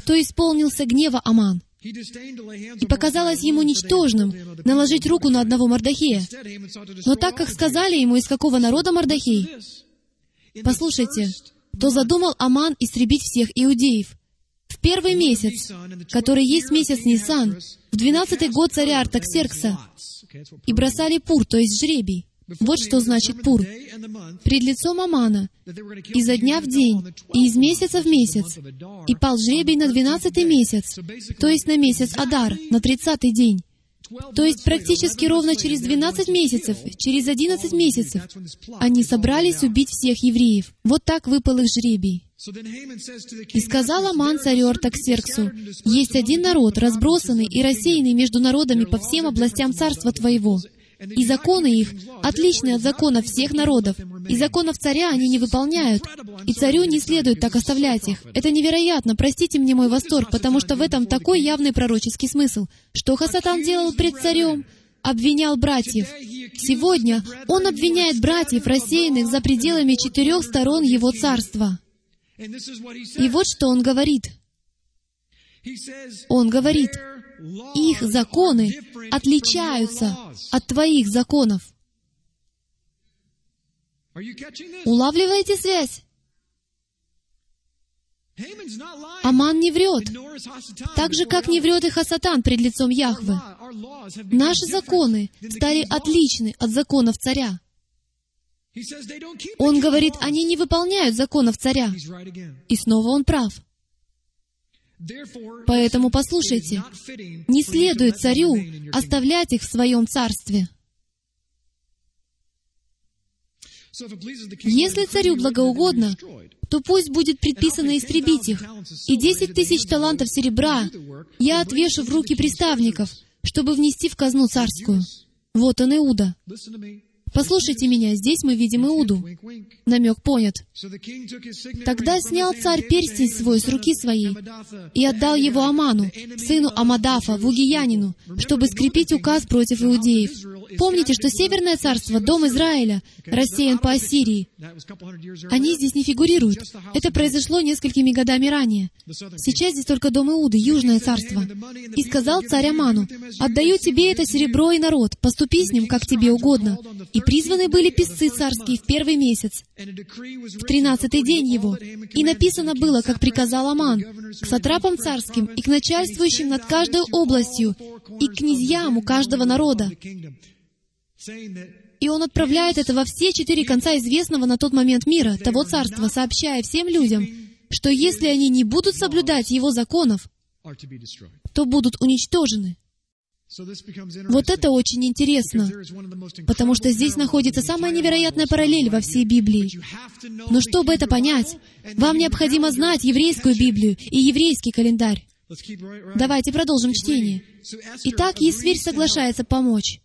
то исполнился гнева Аман. И показалось ему ничтожным наложить руку на одного Мардахея. Но так как сказали ему, из какого народа Мардахей, послушайте, то задумал Аман истребить всех иудеев. В первый месяц, который есть месяц Нисан, в двенадцатый год царя Артаксеркса, и бросали пур, то есть жребий. Вот что значит пур. Пред лицом Амана, изо дня в день, и из месяца в месяц, и пал жребий на двенадцатый месяц, то есть на месяц Адар, на тридцатый день. То есть практически ровно через 12 месяцев, через 11 месяцев, они собрались убить всех евреев. Вот так выпал их жребий. И сказал Аман царю Артаксерксу, «Есть один народ, разбросанный и рассеянный между народами по всем областям царства твоего, и законы их отличны от законов всех народов. И законов царя они не выполняют. И царю не следует так оставлять их. Это невероятно, простите мне мой восторг, потому что в этом такой явный пророческий смысл. Что Хасатан делал пред царем? Обвинял братьев. Сегодня он обвиняет братьев, рассеянных за пределами четырех сторон его царства. И вот что он говорит. Он говорит, их законы отличаются от твоих законов. Улавливаете связь? Аман не врет, так же, как не врет и Хасатан пред лицом Яхвы. Наши законы стали отличны от законов царя. Он говорит, они не выполняют законов царя. И снова он прав. Поэтому послушайте, не следует царю оставлять их в своем царстве. Если царю благоугодно, то пусть будет предписано истребить их, и десять тысяч талантов серебра я отвешу в руки приставников, чтобы внести в казну царскую. Вот он, Иуда. Послушайте меня, здесь мы видим Иуду. Намек понят. Тогда снял царь перстень свой с руки своей и отдал его Аману, сыну Амадафа, вугиянину, чтобы скрепить указ против иудеев. Помните, что Северное царство, дом Израиля, рассеян по Ассирии. Они здесь не фигурируют. Это произошло несколькими годами ранее. Сейчас здесь только дом Иуды, Южное царство. И сказал царь Аману, «Отдаю тебе это серебро и народ, поступи с ним, как тебе угодно». И призваны были писцы царские в первый месяц, в тринадцатый день его. И написано было, как приказал Аман, к сатрапам царским и к начальствующим над каждой областью и к князьям у каждого народа. И он отправляет это во все четыре конца известного на тот момент мира, того царства, сообщая всем людям, что если они не будут соблюдать его законов, то будут уничтожены. Вот это очень интересно, потому что здесь находится самая невероятная параллель во всей Библии. Но чтобы это понять, вам необходимо знать еврейскую Библию и еврейский календарь. Давайте продолжим чтение. Итак, Есфирь соглашается помочь.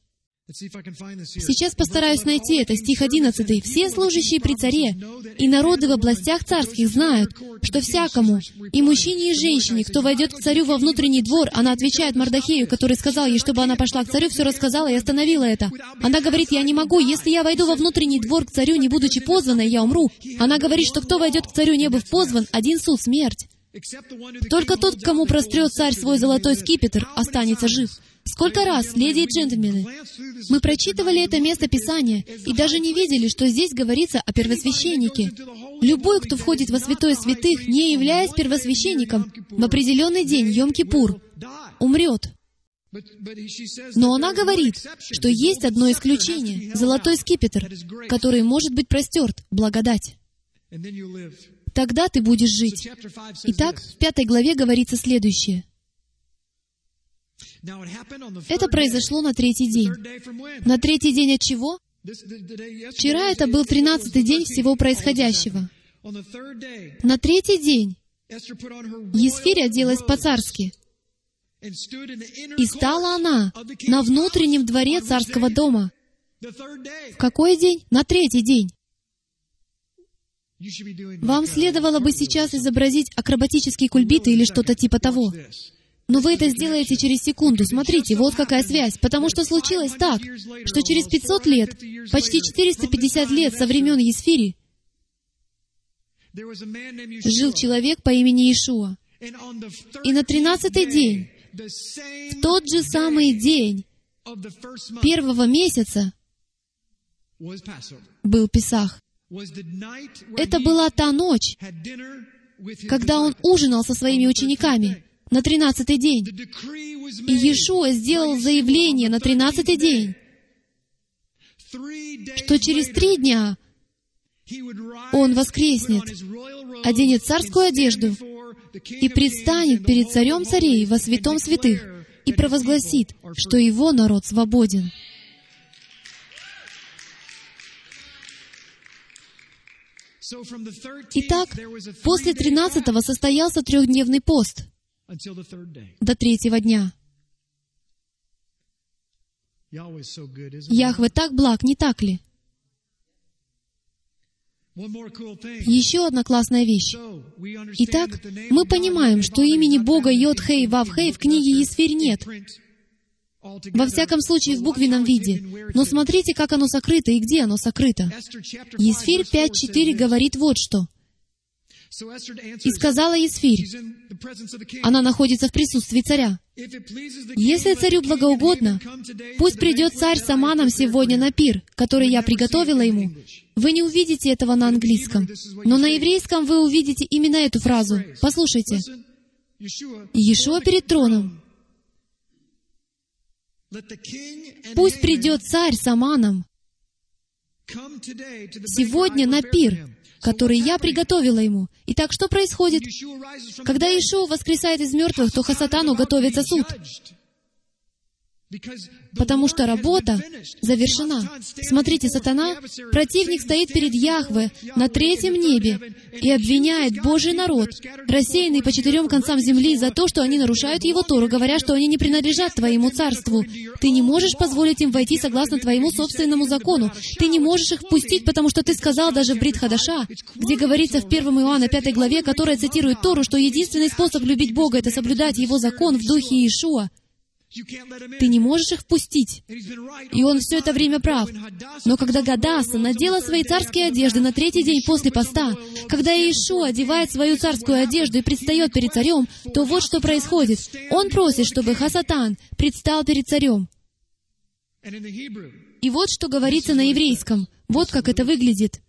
Сейчас постараюсь найти это, стих 11. «Все служащие при царе и народы в областях царских знают, что всякому, и мужчине, и женщине, кто войдет к царю во внутренний двор, она отвечает Мардахею, который сказал ей, чтобы она пошла к царю, все рассказала и остановила это. Она говорит, я не могу, если я войду во внутренний двор к царю, не будучи позванной, я умру. Она говорит, что кто войдет к царю, не быв позван, один суд, смерть. Только тот, кому прострет царь свой золотой скипетр, останется жив. Сколько раз, леди и джентльмены, мы прочитывали это место Писания и даже не видели, что здесь говорится о первосвященнике. Любой, кто входит во святое святых, не являясь первосвященником, в определенный день, Йом-Кипур, умрет. Но она говорит, что есть одно исключение — золотой скипетр, который может быть простерт, благодать. Тогда ты будешь жить. Итак, в пятой главе говорится следующее. Это произошло на третий день. На третий день от чего? Вчера это был тринадцатый день всего происходящего. На третий день Есфирь оделась по-царски, и стала она на внутреннем дворе царского дома. В какой день? На третий день. Вам следовало бы сейчас изобразить акробатические кульбиты или что-то типа того. Но вы это сделаете через секунду. Смотрите, вот какая связь. Потому что случилось так, что через 500 лет, почти 450 лет со времен Есфири, жил человек по имени Ишуа. И на тринадцатый день, в тот же самый день первого месяца, был Песах. Это была та ночь, когда он ужинал со своими учениками на тринадцатый день. И Иешуа сделал заявление на тринадцатый день, что через три дня он воскреснет, оденет царскую одежду и предстанет перед царем царей во святом святых и провозгласит, что его народ свободен. Итак, после тринадцатого состоялся трехдневный пост — до третьего дня. Яхве так благ, не так ли? Еще одна классная вещь. Итак, мы понимаем, что имени Бога Йод Хей Вав Хей в книге Есфирь нет. Во всяком случае, в буквенном виде. Но смотрите, как оно сокрыто и где оно сокрыто. Есфирь 5.4 говорит вот что. И сказала Есфирь, она находится в присутствии царя. Если царю благоугодно, пусть придет царь с Аманом сегодня на пир, который я приготовила ему. Вы не увидите этого на английском, но на еврейском вы увидите именно эту фразу. Послушайте. Иешуа перед троном. Пусть придет царь с Аманом сегодня на пир, который я приготовила ему. Итак, что происходит? Когда Иешуа воскресает из мертвых, то Хасатану готовится суд. Потому что работа завершена. Смотрите, сатана, противник стоит перед Яхве на третьем небе и обвиняет Божий народ, рассеянный по четырем концам земли, за то, что они нарушают Его Тору, говоря, что они не принадлежат Твоему царству. Ты не можешь позволить им войти согласно Твоему собственному закону. Ты не можешь их впустить, потому что Ты сказал даже в Брит Хадаша, где говорится в 1 Иоанна 5 главе, которая цитирует Тору, что единственный способ любить Бога — это соблюдать Его закон в духе Иешуа. Ты не можешь их впустить. И он все это время прав. Но когда Гадаса надела свои царские одежды на третий день после поста, когда Иешуа одевает свою царскую одежду и предстает перед царем, то вот что происходит. Он просит, чтобы Хасатан предстал перед царем. И вот что говорится на еврейском. Вот как это выглядит.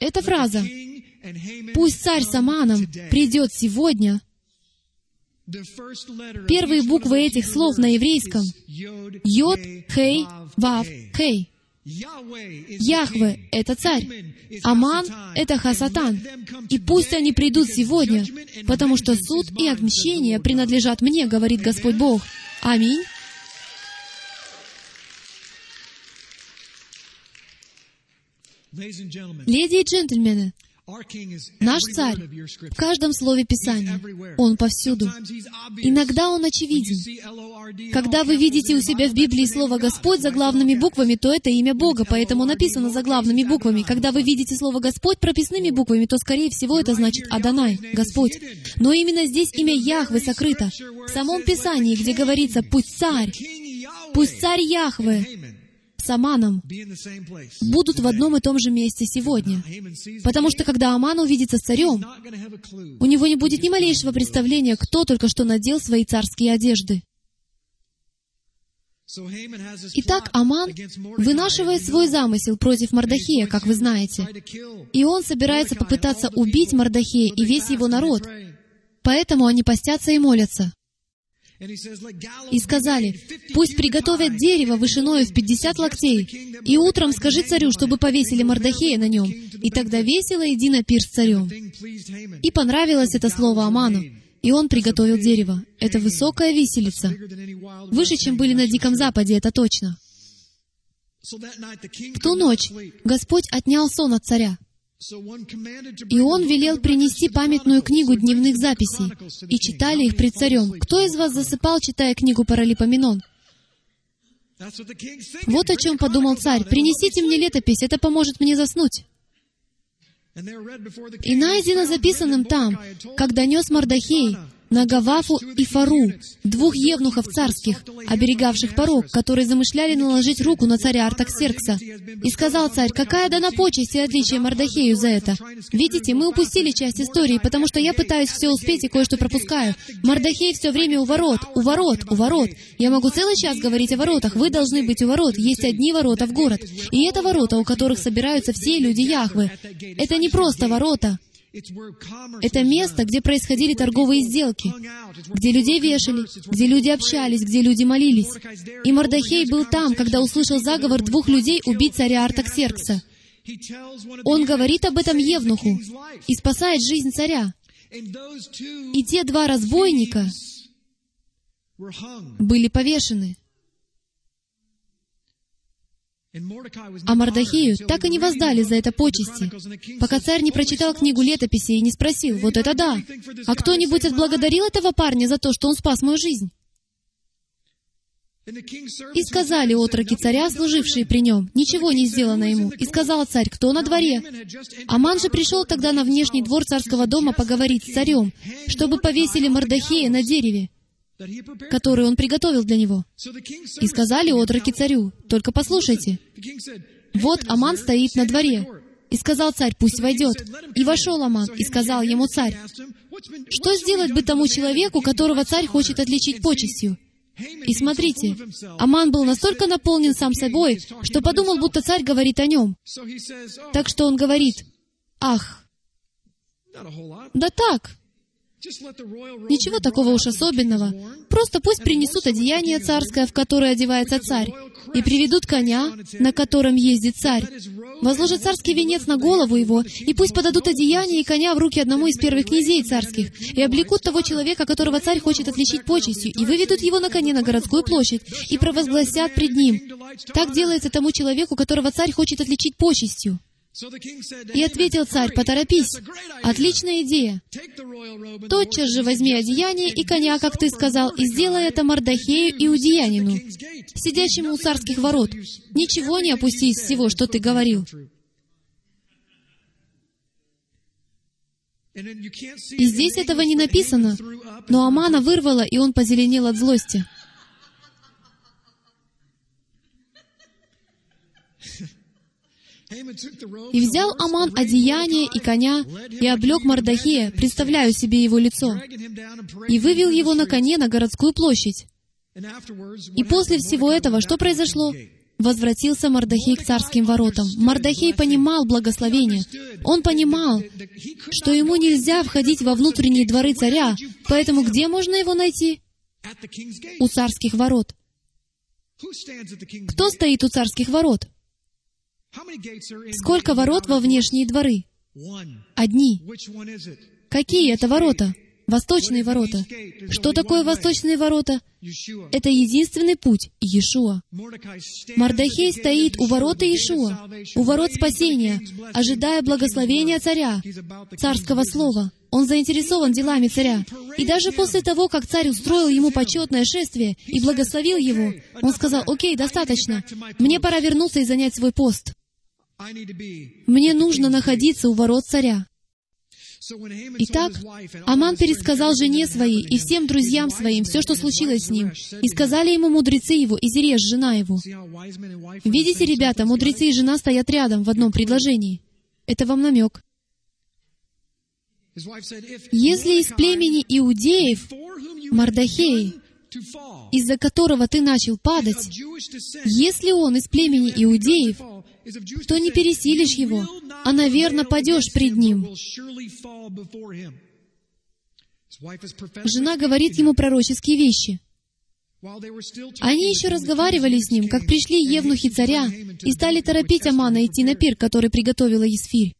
Эта фраза «Пусть царь с Аманом придет сегодня», Первые буквы этих слов на еврейском — Йод, Хей, Вав, Хей. Яхве — это царь, Аман — это Хасатан. И пусть они придут сегодня, потому что суд и отмщение принадлежат мне, говорит Господь Бог. Аминь. Леди и джентльмены, Наш царь в каждом слове Писания. Он повсюду. Иногда он очевиден. Когда вы видите у себя в Библии слово «Господь» заглавными буквами, то это имя Бога, поэтому написано заглавными буквами. Когда вы видите слово «Господь» прописными буквами, то, скорее всего, это значит «Адонай», «Господь». Но именно здесь имя Яхвы сокрыто. В самом Писании, где говорится «Пусть царь», «Пусть царь Яхвы», с Аманом будут в одном и том же месте сегодня. Потому что когда Аман увидится с царем, у него не будет ни малейшего представления, кто только что надел свои царские одежды. Итак, Аман вынашивает свой замысел против Мардахея, как вы знаете. И он собирается попытаться убить Мардахея и весь его народ. Поэтому они постятся и молятся. И сказали, пусть приготовят дерево вышиною в пятьдесят локтей, и утром скажи царю, чтобы повесили Мардахея на нем, и тогда весело иди на пир с царем. И понравилось это слово Аману, и он приготовил дерево. Это высокая виселица. Выше, чем были на Диком Западе, это точно. В ту ночь Господь отнял сон от царя. И он велел принести памятную книгу дневных записей, и читали их пред царем. Кто из вас засыпал, читая книгу Паралипоменон? Вот о чем подумал царь. «Принесите мне летопись, это поможет мне заснуть». И найдено записанным там, когда нес Мардахей на Гавафу и Фару, двух евнухов царских, оберегавших порог, которые замышляли наложить руку на царя Артаксеркса. И сказал царь, какая дана почесть и отличие Мардахею за это? Видите, мы упустили часть истории, потому что я пытаюсь все успеть и кое-что пропускаю. Мардахей все время у ворот, у ворот, у ворот. Я могу целый час говорить о воротах. Вы должны быть у ворот. Есть одни ворота в город. И это ворота, у которых собираются все люди Яхвы. Это не просто ворота. Это место, где происходили торговые сделки, где людей вешали, где люди общались, где люди молились. И Мордахей был там, когда услышал заговор двух людей убить царя Артаксеркса. Он говорит об этом Евнуху и спасает жизнь царя. И те два разбойника были повешены. А Мардахею так и не воздали за это почести, пока царь не прочитал книгу летописи и не спросил, вот это да, а кто-нибудь отблагодарил этого парня за то, что он спас мою жизнь? И сказали отроки царя, служившие при нем, ничего не сделано ему. И сказал царь, кто на дворе? Аман же пришел тогда на внешний двор царского дома поговорить с царем, чтобы повесили Мардахея на дереве который он приготовил для него. И сказали отроки царю, «Только послушайте, вот Аман стоит на дворе». И сказал царь, «Пусть войдет». И вошел Аман, и сказал ему царь, «Что сделать бы тому человеку, которого царь хочет отличить почестью?» И смотрите, Аман был настолько наполнен сам собой, что подумал, будто царь говорит о нем. Так что он говорит, «Ах, да так, Ничего такого уж особенного. Просто пусть принесут одеяние царское, в которое одевается царь, и приведут коня, на котором ездит царь. Возложат царский венец на голову его, и пусть подадут одеяние и коня в руки одному из первых князей царских, и облекут того человека, которого царь хочет отличить почестью, и выведут его на коне на городскую площадь, и провозгласят пред ним. Так делается тому человеку, которого царь хочет отличить почестью. И ответил царь, поторопись, отличная идея. Тотчас же возьми одеяние и коня, как ты сказал, и сделай это Мардахею иудеянину, сидящему у царских ворот. Ничего не опусти из всего, что ты говорил. И здесь этого не написано, но Амана вырвала, и он позеленел от злости. И взял Аман одеяние и коня, и облег Мардахея, представляю себе его лицо, и вывел его на коне на городскую площадь. И после всего этого что произошло? Возвратился Мардахей к царским воротам. Мардахей понимал благословение. Он понимал, что ему нельзя входить во внутренние дворы царя, поэтому где можно его найти? У царских ворот. Кто стоит у царских ворот? Сколько ворот во внешние дворы? Одни. Какие это ворота? Восточные ворота. Что такое восточные ворота? Это единственный путь — Иешуа. Мардахей стоит у ворота Иешуа, у ворот спасения, ожидая благословения царя, царского слова. Он заинтересован делами царя. И даже после того, как царь устроил ему почетное шествие и благословил его, он сказал, «Окей, достаточно. Мне пора вернуться и занять свой пост. Мне нужно находиться у ворот царя». Итак, Аман пересказал жене своей и всем друзьям своим все, что случилось с ним, и сказали ему мудрецы его и Зереш, жена его. Видите, ребята, мудрецы и жена стоят рядом в одном предложении. Это вам намек. Если из племени иудеев Мардахей, из-за которого ты начал падать, если он из племени иудеев, то не пересилишь его, а, наверное, падешь пред ним. Жена говорит ему пророческие вещи. Они еще разговаривали с ним, как пришли евнухи царя и стали торопить Амана идти на пир, который приготовила Есфирь.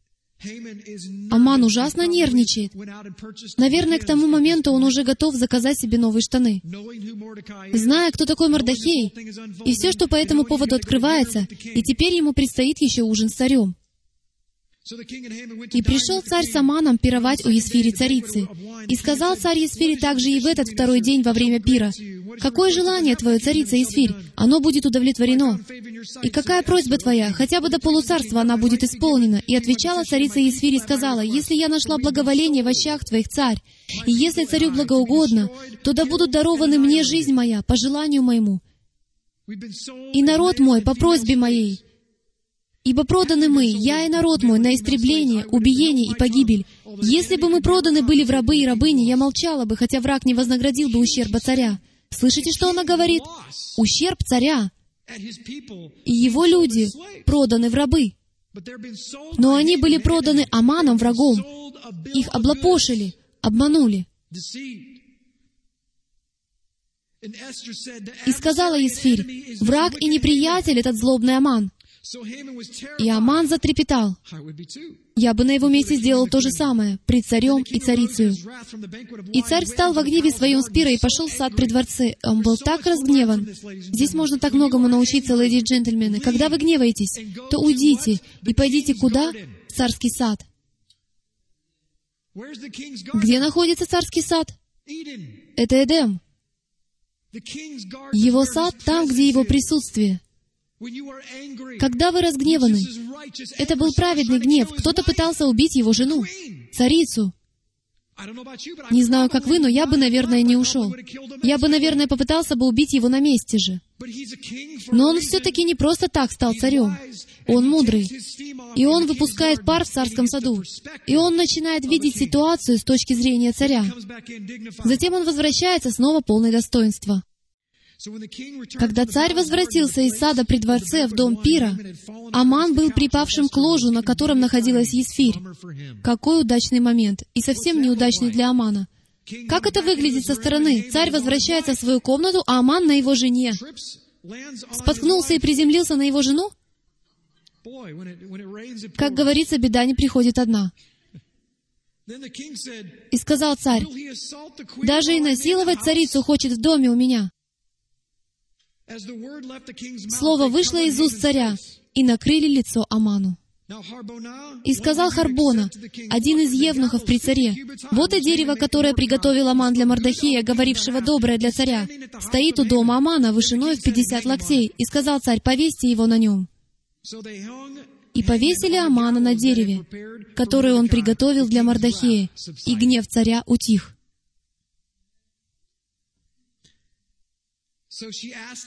Аман ужасно нервничает. Наверное, к тому моменту он уже готов заказать себе новые штаны. Зная, кто такой Мордахей, и все, что по этому поводу открывается, и теперь ему предстоит еще ужин с царем. И пришел царь с Аманом пировать у Есфири царицы. И сказал царь Есфири также и в этот второй день во время пира, «Какое желание твое, царица Есфирь? Оно будет удовлетворено. И какая просьба твоя? Хотя бы до полуцарства она будет исполнена». И отвечала царица Есфирь и сказала, «Если я нашла благоволение в ощах твоих, царь, и если царю благоугодно, то да будут дарованы мне жизнь моя по желанию моему, и народ мой по просьбе моей, Ибо проданы мы, я и народ мой, на истребление, убиение и погибель. Если бы мы проданы были в рабы и рабыни, я молчала бы, хотя враг не вознаградил бы ущерба царя. Слышите, что она говорит? Ущерб царя. И его люди проданы в рабы. Но они были проданы Аманом, врагом. Их облапошили, обманули. И сказала Есфирь, «Враг и неприятель этот злобный Аман, и Аман затрепетал. Я бы на его месте сделал то же самое, пред царем и царицей. И царь встал в гневе своем с и пошел в сад при дворце. Он был так разгневан. Здесь можно так многому научиться, леди и джентльмены. Когда вы гневаетесь, то уйдите и пойдите куда? В царский сад. Где находится царский сад? Это Эдем. Его сад там, где его присутствие. Когда вы разгневаны, это был праведный гнев. Кто-то пытался убить его жену, царицу. Не знаю, как вы, но я бы, наверное, не ушел. Я бы, наверное, попытался бы убить его на месте же. Но он все-таки не просто так стал царем. Он мудрый. И он выпускает пар в царском саду. И он начинает видеть ситуацию с точки зрения царя. Затем он возвращается снова полное достоинство. Когда царь возвратился из сада при дворце в дом Пира, Аман был припавшим к ложу, на котором находилась Есфирь. Какой удачный момент, и совсем неудачный для Амана. Как это выглядит со стороны? Царь возвращается в свою комнату, а Аман на его жене. Споткнулся и приземлился на его жену? Как говорится, беда не приходит одна. И сказал царь, «Даже и насиловать царицу хочет в доме у меня». Слово вышло из уст царя, и накрыли лицо Аману. И сказал Харбона, один из евнухов при царе, «Вот и дерево, которое приготовил Аман для Мардахея, говорившего доброе для царя, стоит у дома Амана, вышиной в пятьдесят локтей, и сказал царь, повесьте его на нем». И повесили Амана на дереве, которое он приготовил для Мардахея, и гнев царя утих.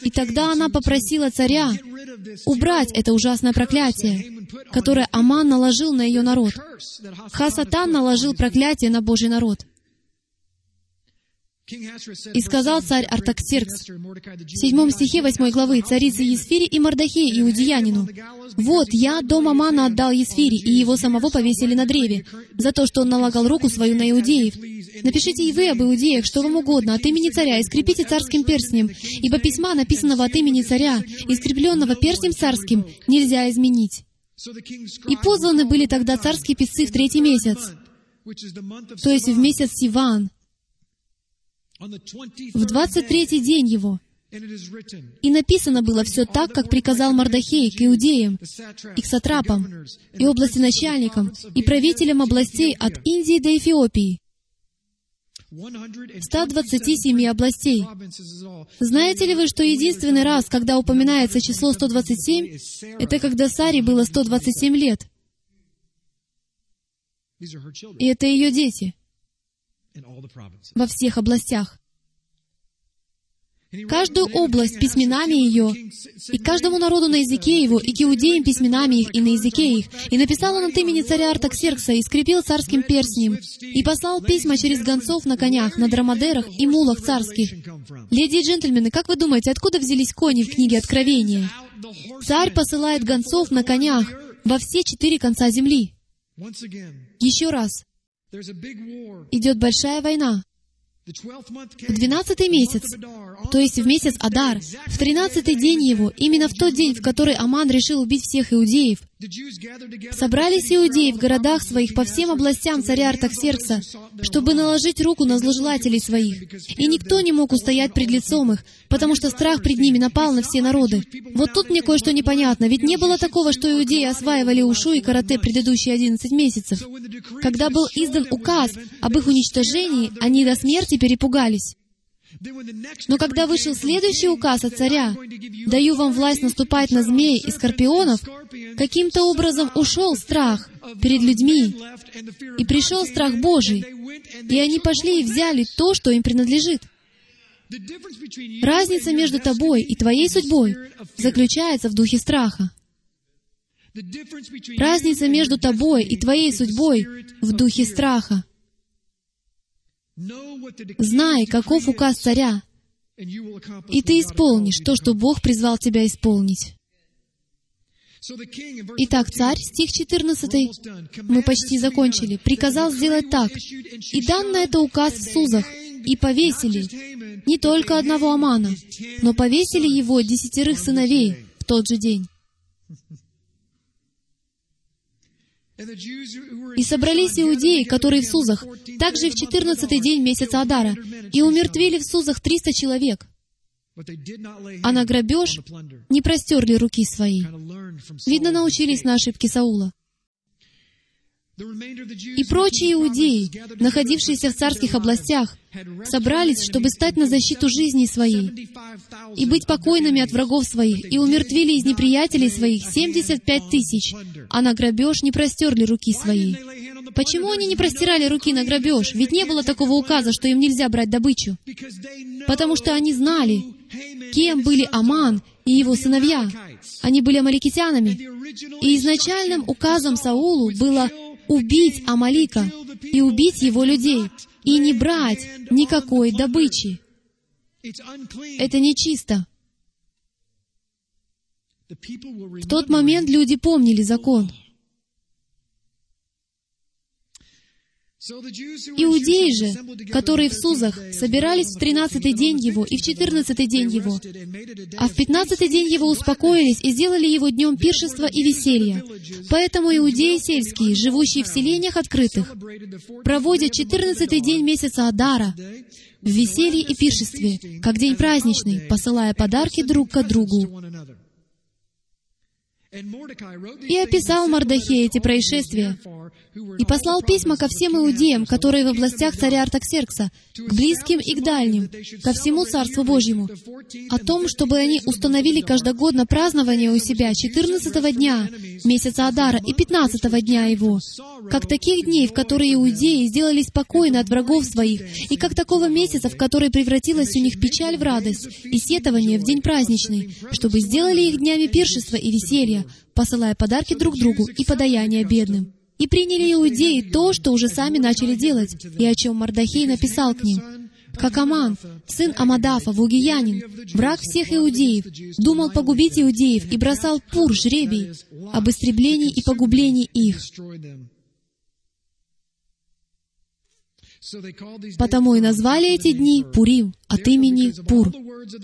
И тогда она попросила царя убрать это ужасное проклятие, которое Аман наложил на ее народ. Хасатан наложил проклятие на Божий народ. И сказал царь Артаксеркс в седьмом стихе восьмой главы царице Есфире и Мордахе, иудеянину, «Вот, я дом Амана отдал Есфире, и его самого повесили на древе, за то, что он налагал руку свою на иудеев. Напишите и вы об иудеях, что вам угодно, от имени царя, и скрепите царским перстнем, ибо письма, написанного от имени царя, и скрепленного перстнем царским, нельзя изменить». И позваны были тогда царские писцы в третий месяц, то есть в месяц Сиван, в 23-й день его. И написано было все так, как приказал Мардахей к иудеям, и к сатрапам, и области начальникам, и правителям областей от Индии до Эфиопии, 127 областей. Знаете ли вы, что единственный раз, когда упоминается число 127, это когда Саре было 127 лет? И это ее дети во всех областях каждую область письменами ее, и каждому народу на языке его, и к иудеям письменами их, и на языке их. И написал он от имени царя Артаксеркса, и скрепил царским перстнем, и послал письма через гонцов на конях, на драмадерах и мулах царских. Леди и джентльмены, как вы думаете, откуда взялись кони в книге Откровения? Царь посылает гонцов на конях во все четыре конца земли. Еще раз. Идет большая война. В двенадцатый месяц, то есть в месяц Адар, в тринадцатый день его, именно в тот день, в который Аман решил убить всех иудеев, собрались иудеи в городах своих по всем областям царя Артаксеркса, чтобы наложить руку на зложелателей своих. И никто не мог устоять пред лицом их, потому что страх пред ними напал на все народы. Вот тут мне кое-что непонятно, ведь не было такого, что иудеи осваивали ушу и карате предыдущие одиннадцать месяцев. Когда был издан указ об их уничтожении, они до смерти перепугались. Но когда вышел следующий указ от царя, «Даю вам власть наступать на змей и скорпионов», каким-то образом ушел страх перед людьми, и пришел страх Божий, и они пошли и взяли то, что им принадлежит. Разница между тобой и твоей судьбой заключается в духе страха. Разница между тобой и твоей судьбой в духе страха. Знай, каков указ царя, и ты исполнишь то, что Бог призвал тебя исполнить. Итак, царь, стих 14, мы почти закончили, приказал сделать так. «И дан на это указ в Сузах, и повесили не только одного Амана, но повесили его десятерых сыновей в тот же день». И собрались иудеи, которые в Сузах, также в четырнадцатый день месяца Адара, и умертвили в Сузах триста человек. А на грабеж не простерли руки свои. Видно, научились на ошибке Саула. И прочие иудеи, находившиеся в царских областях, собрались, чтобы стать на защиту жизни своей и быть покойными от врагов своих, и умертвили из неприятелей своих 75 тысяч, а на грабеж не простерли руки свои. Почему они не простирали руки на грабеж? Ведь не было такого указа, что им нельзя брать добычу. Потому что они знали, кем были Аман и его сыновья. Они были амаликитянами. И изначальным указом Саулу было убить Амалика и убить его людей, и не брать никакой добычи. Это нечисто. В тот момент люди помнили закон. Иудеи же, которые в Сузах, собирались в тринадцатый день его и в четырнадцатый день его, а в пятнадцатый день его успокоились и сделали его днем пиршества и веселья. Поэтому иудеи сельские, живущие в селениях открытых, проводят четырнадцатый день месяца Адара в веселье и пиршестве, как день праздничный, посылая подарки друг к другу. И описал Мардахей эти происшествия, и послал письма ко всем иудеям, которые в областях царя Артаксеркса, к близким и к дальним, ко всему Царству Божьему, о том, чтобы они установили каждогодно празднование у себя 14 дня месяца Адара и 15 дня его, как таких дней, в которые иудеи сделали спокойно от врагов своих, и как такого месяца, в который превратилась у них печаль в радость и сетование в день праздничный, чтобы сделали их днями пиршества и веселья, посылая подарки друг другу и подаяния бедным. И приняли иудеи то, что уже сами начали делать, и о чем Мардахей написал к ним. Как Аман, сын Амадафа, вугиянин, враг всех иудеев, думал погубить иудеев и бросал пур, жребий, об истреблении и погублении их. Потому и назвали эти дни Пурим от имени Пур.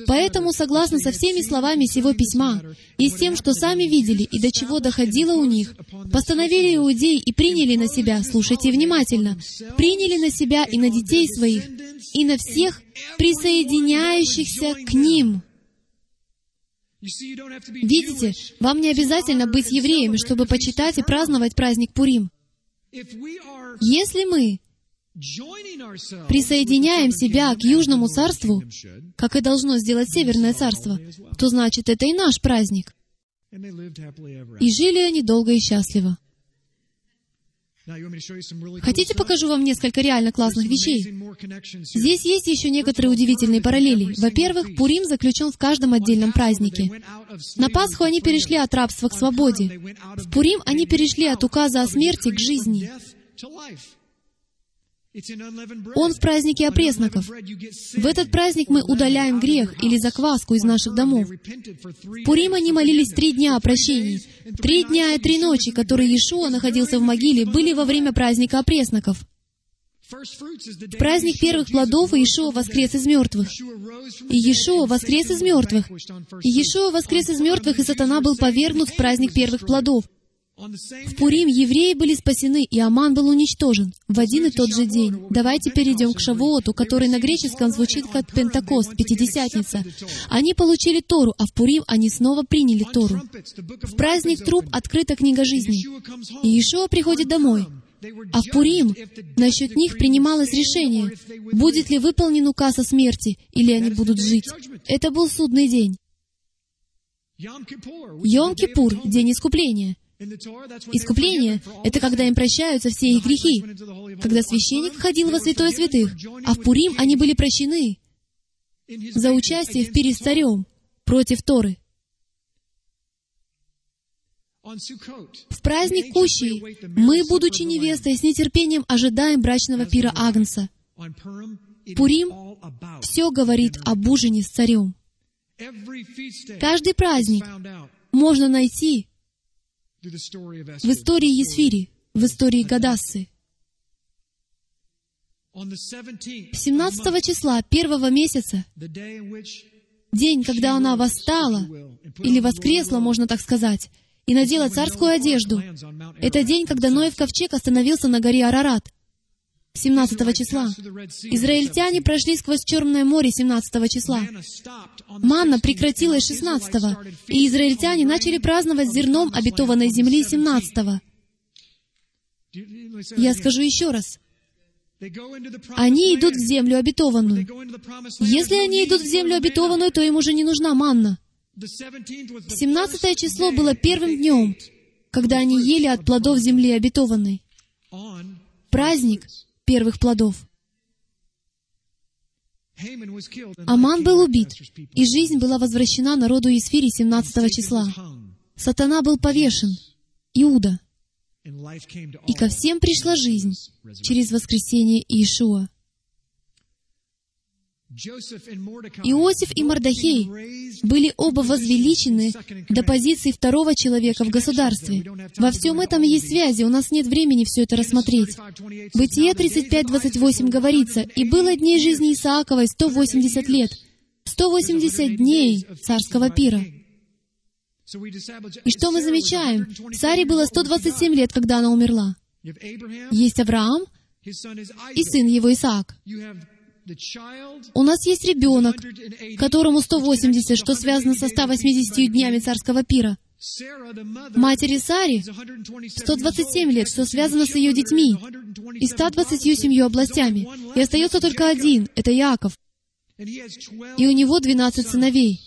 Поэтому, согласно со всеми словами сего письма и с тем, что сами видели и до чего доходило у них, постановили иудеи и приняли на себя, слушайте внимательно, приняли на себя и на детей своих, и на всех присоединяющихся к ним. Видите, вам не обязательно быть евреями, чтобы почитать и праздновать праздник Пурим. Если мы присоединяем себя к Южному царству, как и должно сделать Северное царство, то значит, это и наш праздник. И жили они долго и счастливо. Хотите, покажу вам несколько реально классных вещей? Здесь есть еще некоторые удивительные параллели. Во-первых, Пурим заключен в каждом отдельном празднике. На Пасху они перешли от рабства к свободе. В Пурим они перешли от указа о смерти к жизни. Он в празднике опресноков. В этот праздник мы удаляем грех или закваску из наших домов. В Пурим они молились три дня о прощении. Три дня и три ночи, которые Иешуа находился в могиле, были во время праздника опресноков. В праздник первых плодов Иешуа воскрес из мертвых. И Иешуа воскрес из мертвых. И Иешуа воскрес из мертвых, и сатана был повергнут в праздник первых плодов. В Пурим евреи были спасены, и Аман был уничтожен в один и тот же день. Давайте перейдем к Шавуоту, который на греческом звучит как Пентакост, Пятидесятница. Они получили Тору, а в Пурим они снова приняли Тору. В праздник труп открыта книга жизни. И Иешуа приходит домой. А в Пурим насчет них принималось решение, будет ли выполнен указ о смерти, или они будут жить. Это был судный день. Йом-Кипур — день искупления. Искупление — это когда им прощаются все их грехи, когда священник входил во святое святых, а в Пурим они были прощены за участие в пире с царем против Торы. В праздник Кущи мы, будучи невестой, с нетерпением ожидаем брачного пира Агнца. Пурим все говорит об ужине с царем. Каждый праздник можно найти в истории Есфири, в истории Гадассы. 17 числа первого месяца, день, когда она восстала, или воскресла, можно так сказать, и надела царскую одежду. Это день, когда Ноев ковчег остановился на горе Арарат. 17 числа. Израильтяне прошли сквозь Черное море 17 числа. Манна прекратилась 16 и израильтяне начали праздновать зерном обетованной земли 17 Я скажу еще раз. Они идут в землю обетованную. Если они идут в землю обетованную, то им уже не нужна манна. 17 число было первым днем, когда они ели от плодов земли обетованной. Праздник первых плодов. Аман был убит, и жизнь была возвращена народу Исфири 17 числа. Сатана был повешен, Иуда, и ко всем пришла жизнь через воскресение Иешуа. Иосиф и Мардахей были оба возвеличены до позиции второго человека в государстве. Во всем этом есть связи, у нас нет времени все это рассмотреть. Бытие 35.28 говорится, «И было дней жизни Исааковой 180 лет, 180 дней царского пира». И что мы замечаем? Саре было 127 лет, когда она умерла. Есть Авраам и сын его Исаак. У нас есть ребенок, которому 180, что связано со 180 днями царского пира. Матери Сари 127 лет, что связано с ее детьми, и 127 областями. И остается только один, это Яков. И у него 12 сыновей.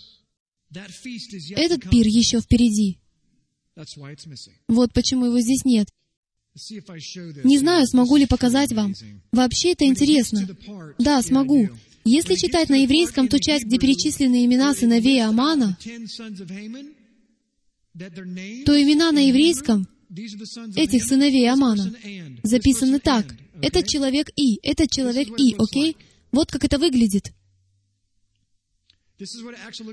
Этот пир еще впереди. Вот почему его здесь нет. Не знаю, смогу ли показать вам. Вообще это интересно. Да, смогу. Если читать на еврейском ту часть, где перечислены имена сыновей Амана, то имена на еврейском этих сыновей Амана записаны так. Этот человек И, этот человек И, окей? Вот как это выглядит.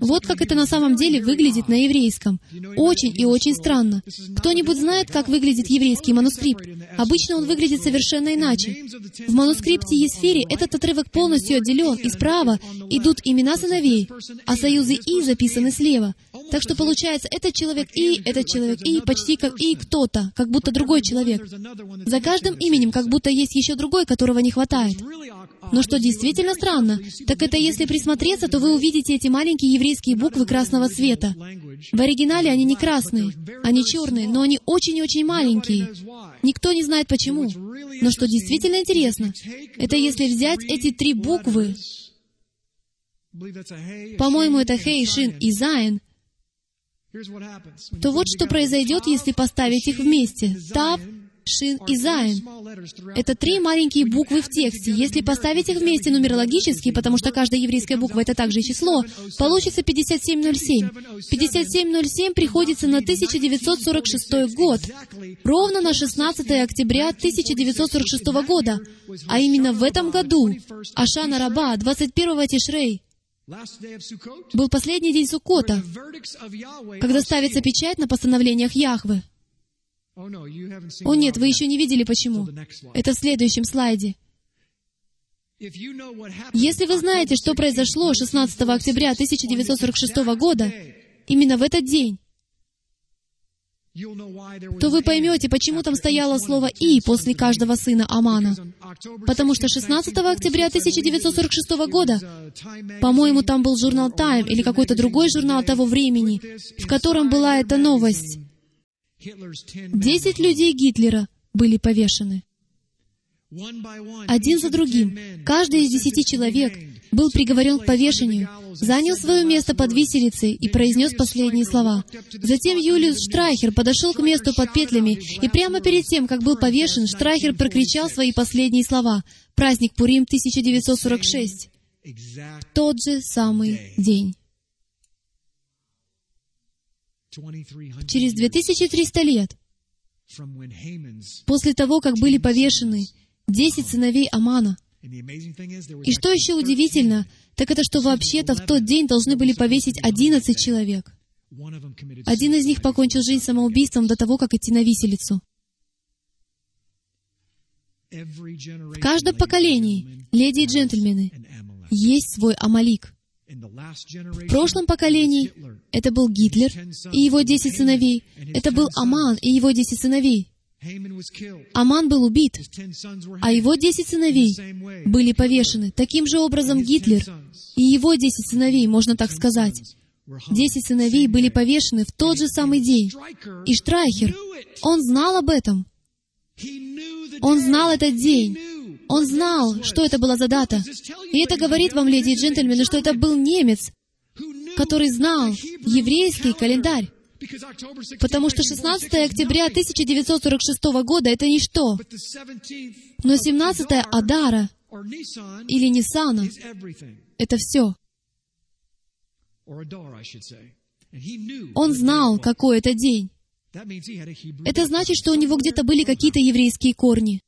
Вот как это на самом деле выглядит на еврейском. Очень и очень странно. Кто-нибудь знает, как выглядит еврейский манускрипт? Обычно он выглядит совершенно иначе. В манускрипте Есфири этот отрывок полностью отделен, и справа идут имена сыновей, а союзы «и» записаны слева. Так что получается, этот человек «и», этот человек «и», почти как «и» кто-то, как будто другой человек. За каждым именем как будто есть еще другой, которого не хватает. Но что действительно странно, так это если присмотреться, то вы увидите эти маленькие еврейские буквы красного цвета. В оригинале они не красные, они черные, но они очень-очень маленькие. Никто не знает почему. Но что действительно интересно, это если взять эти три буквы, по-моему, это Хей, Шин и Зайн, то вот что произойдет, если поставить их вместе. Тав, Шин и Зайн. Это три маленькие буквы в тексте. Если поставить их вместе нумерологически, потому что каждая еврейская буква — это также число, получится 5707. 5707 приходится на 1946 год, ровно на 16 октября 1946 года. А именно в этом году Ашана Раба, 21 Тишрей, был последний день Суккота, когда ставится печать на постановлениях Яхвы. О нет, вы еще не видели почему. Это в следующем слайде. Если вы знаете, что произошло 16 октября 1946 года, именно в этот день, то вы поймете, почему там стояло слово «и» после каждого сына Амана. Потому что 16 октября 1946 года, по-моему, там был журнал Time или какой-то другой журнал того времени, в котором была эта новость. Десять людей Гитлера были повешены. Один за другим. Каждый из десяти человек был приговорен к повешению, занял свое место под виселицей и произнес последние слова. Затем Юлиус Штрайхер подошел к месту под петлями, и прямо перед тем, как был повешен, Штрайхер прокричал свои последние слова. Праздник Пурим 1946. Тот же самый день. Через 2300 лет, после того, как были повешены десять сыновей Амана, и что еще удивительно, так это что вообще-то в тот день должны были повесить одиннадцать человек. Один из них покончил жизнь самоубийством до того, как идти на виселицу. В каждом поколении, леди и джентльмены, есть свой Амалик. В прошлом поколении это был Гитлер и его десять сыновей. Это был Аман и его десять сыновей. Аман был убит, а его десять сыновей были повешены. Таким же образом Гитлер и его десять сыновей, можно так сказать, десять сыновей были повешены в тот же самый день. И Штрайхер, он знал об этом. Он знал этот день. Он знал, что это была за дата. И это говорит вам, леди и джентльмены, что это был немец, который знал еврейский календарь. Потому что 16 октября 1946 года — это ничто. Но 17 Адара или Ниссана — это все. Он знал, какой это день. Это значит, что у него где-то были какие-то еврейские корни.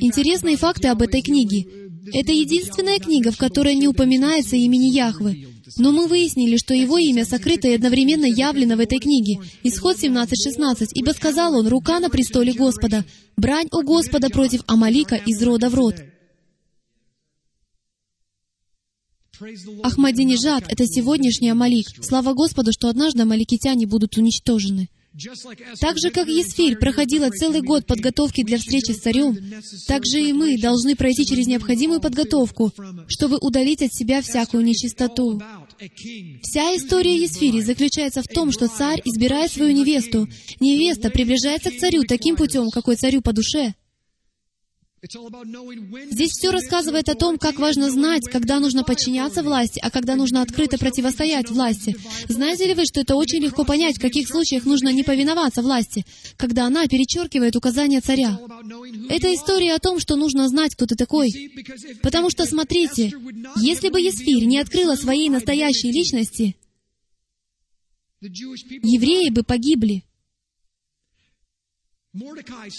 Интересные факты об этой книге. Это единственная книга, в которой не упоминается имени Яхвы. Но мы выяснили, что его имя сокрыто и одновременно явлено в этой книге. Исход 17.16. «Ибо сказал он, рука на престоле Господа, брань у Господа против Амалика из рода в род». Ахмадинежад — это сегодняшний Амалик. Слава Господу, что однажды амаликитяне будут уничтожены. Так же, как Есфирь проходила целый год подготовки для встречи с царем, так же и мы должны пройти через необходимую подготовку, чтобы удалить от себя всякую нечистоту. Вся история Есфири заключается в том, что царь избирает свою невесту. Невеста приближается к царю таким путем, какой царю по душе. Здесь все рассказывает о том, как важно знать, когда нужно подчиняться власти, а когда нужно открыто противостоять власти. Знаете ли вы, что это очень легко понять, в каких случаях нужно не повиноваться власти, когда она перечеркивает указания царя? Это история о том, что нужно знать, кто ты такой. Потому что, смотрите, если бы Есфирь не открыла своей настоящей личности, евреи бы погибли.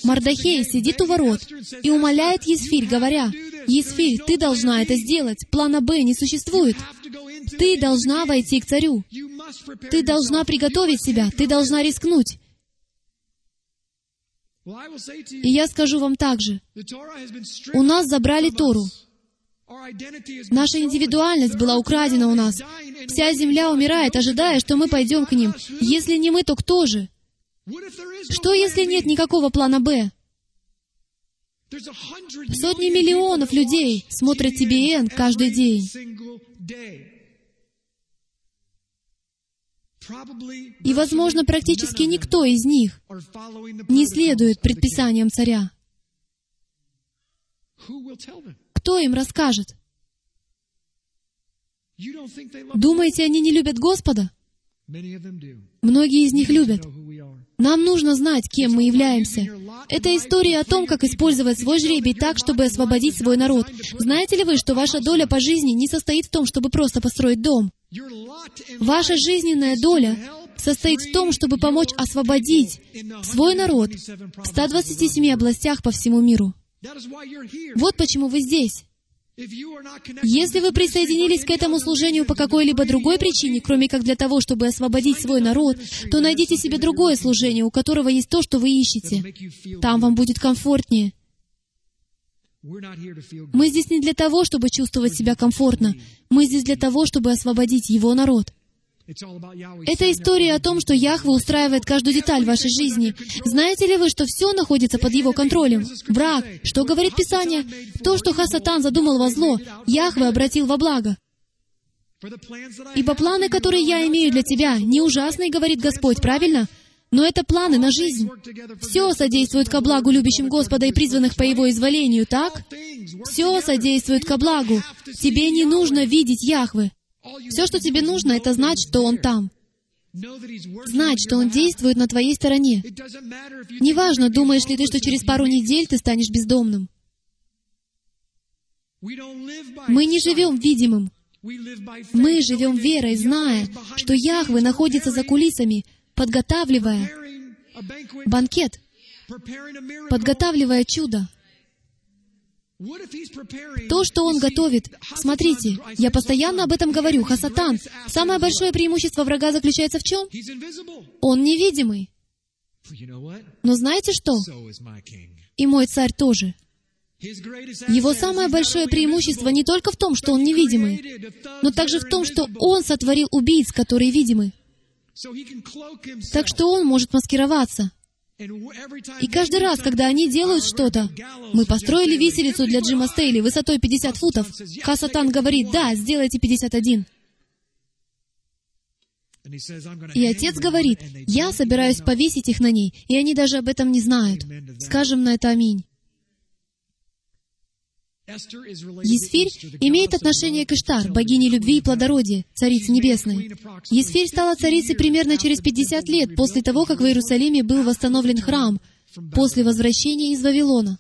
Мардахей сидит у ворот и умоляет Есфирь, говоря, «Есфирь, ты должна это сделать, плана Б не существует. Ты должна войти к царю. Ты должна приготовить себя, ты должна рискнуть». И я скажу вам также, у нас забрали Тору. Наша индивидуальность была украдена у нас. Вся земля умирает, ожидая, что мы пойдем к ним. Если не мы, то кто же? Что, если нет никакого плана «Б»? Сотни миллионов людей смотрят TBN каждый день. И, возможно, практически никто из них не следует предписаниям царя. Кто им расскажет? Думаете, они не любят Господа? Многие из них любят. Нам нужно знать, кем мы являемся. Это история о том, как использовать свой жребий так, чтобы освободить свой народ. Знаете ли вы, что ваша доля по жизни не состоит в том, чтобы просто построить дом? Ваша жизненная доля состоит в том, чтобы помочь освободить свой народ в 127 областях по всему миру. Вот почему вы здесь. Если вы присоединились к этому служению по какой-либо другой причине, кроме как для того, чтобы освободить свой народ, то найдите себе другое служение, у которого есть то, что вы ищете. Там вам будет комфортнее. Мы здесь не для того, чтобы чувствовать себя комфортно. Мы здесь для того, чтобы освободить Его народ. Это история о том, что Яхва устраивает каждую деталь вашей жизни. Знаете ли вы, что все находится под его контролем? Брак. Что говорит Писание? То, что Хасатан задумал во зло, Яхве обратил во благо. Ибо планы, которые я имею для тебя, не ужасные, говорит Господь, правильно? Но это планы на жизнь. Все содействует ко благу любящим Господа и призванных по Его изволению, так? Все содействует ко благу. Тебе не нужно видеть Яхвы. Все, что тебе нужно, это знать, что Он там. Знать, что Он действует на твоей стороне. Неважно, думаешь ли ты, что через пару недель ты станешь бездомным. Мы не живем видимым. Мы живем верой, зная, что Яхве находится за кулисами, подготавливая банкет, подготавливая чудо. То, что он готовит, смотрите, я постоянно об этом говорю, Хасатан, самое большое преимущество врага заключается в чем? Он невидимый. Но знаете что? И мой царь тоже. Его самое большое преимущество не только в том, что он невидимый, но также в том, что он сотворил убийц, которые видимы. Так что он может маскироваться. И каждый раз, когда они делают что-то, мы построили виселицу для Джима Стейли высотой 50 футов, Хасатан говорит, да, сделайте 51. И отец говорит, я собираюсь повесить их на ней, и они даже об этом не знают. Скажем на это аминь. Есфирь имеет отношение к Иштар, богине любви и плодородия, царице небесной. Есфирь стала царицей примерно через 50 лет после того, как в Иерусалиме был восстановлен храм, после возвращения из Вавилона.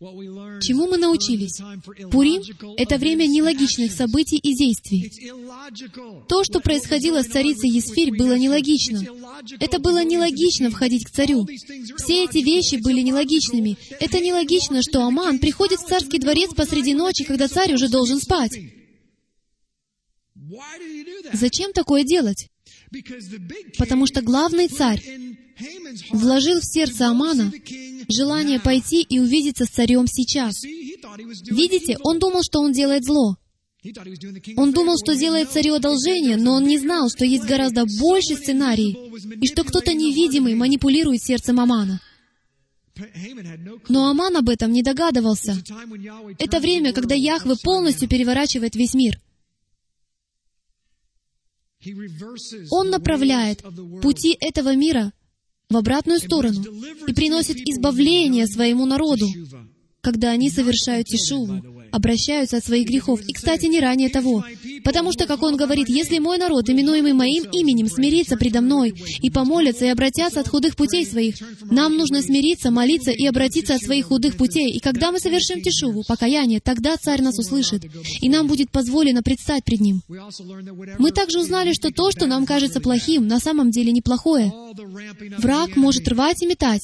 Чему мы научились? Пурим — это время нелогичных событий и действий. То, что происходило с царицей Есфирь, было нелогично. Это было нелогично входить к царю. Все эти вещи были нелогичными. Это нелогично, что Аман приходит в царский дворец посреди ночи, когда царь уже должен спать. Зачем такое делать? Потому что главный царь вложил в сердце Амана желание пойти и увидеться с царем сейчас. Видите, он думал, что он делает зло. Он думал, что делает царю одолжение, но он не знал, что есть гораздо больше сценарий, и что кто-то невидимый манипулирует сердцем Амана. Но Аман об этом не догадывался. Это время, когда Яхве полностью переворачивает весь мир. Он направляет пути этого мира в обратную сторону и приносит избавление своему народу, когда они совершают тишуву. Обращаются от своих грехов. И, кстати, не ранее того. Потому что, как он говорит, если мой народ, именуемый моим именем, смирится предо мной и помолятся и обратятся от худых путей своих, нам нужно смириться, молиться и обратиться от своих худых путей. И когда мы совершим тишуву, покаяние, тогда Царь нас услышит, и нам будет позволено предстать пред Ним. Мы также узнали, что то, что нам кажется плохим, на самом деле неплохое. Враг может рвать и метать,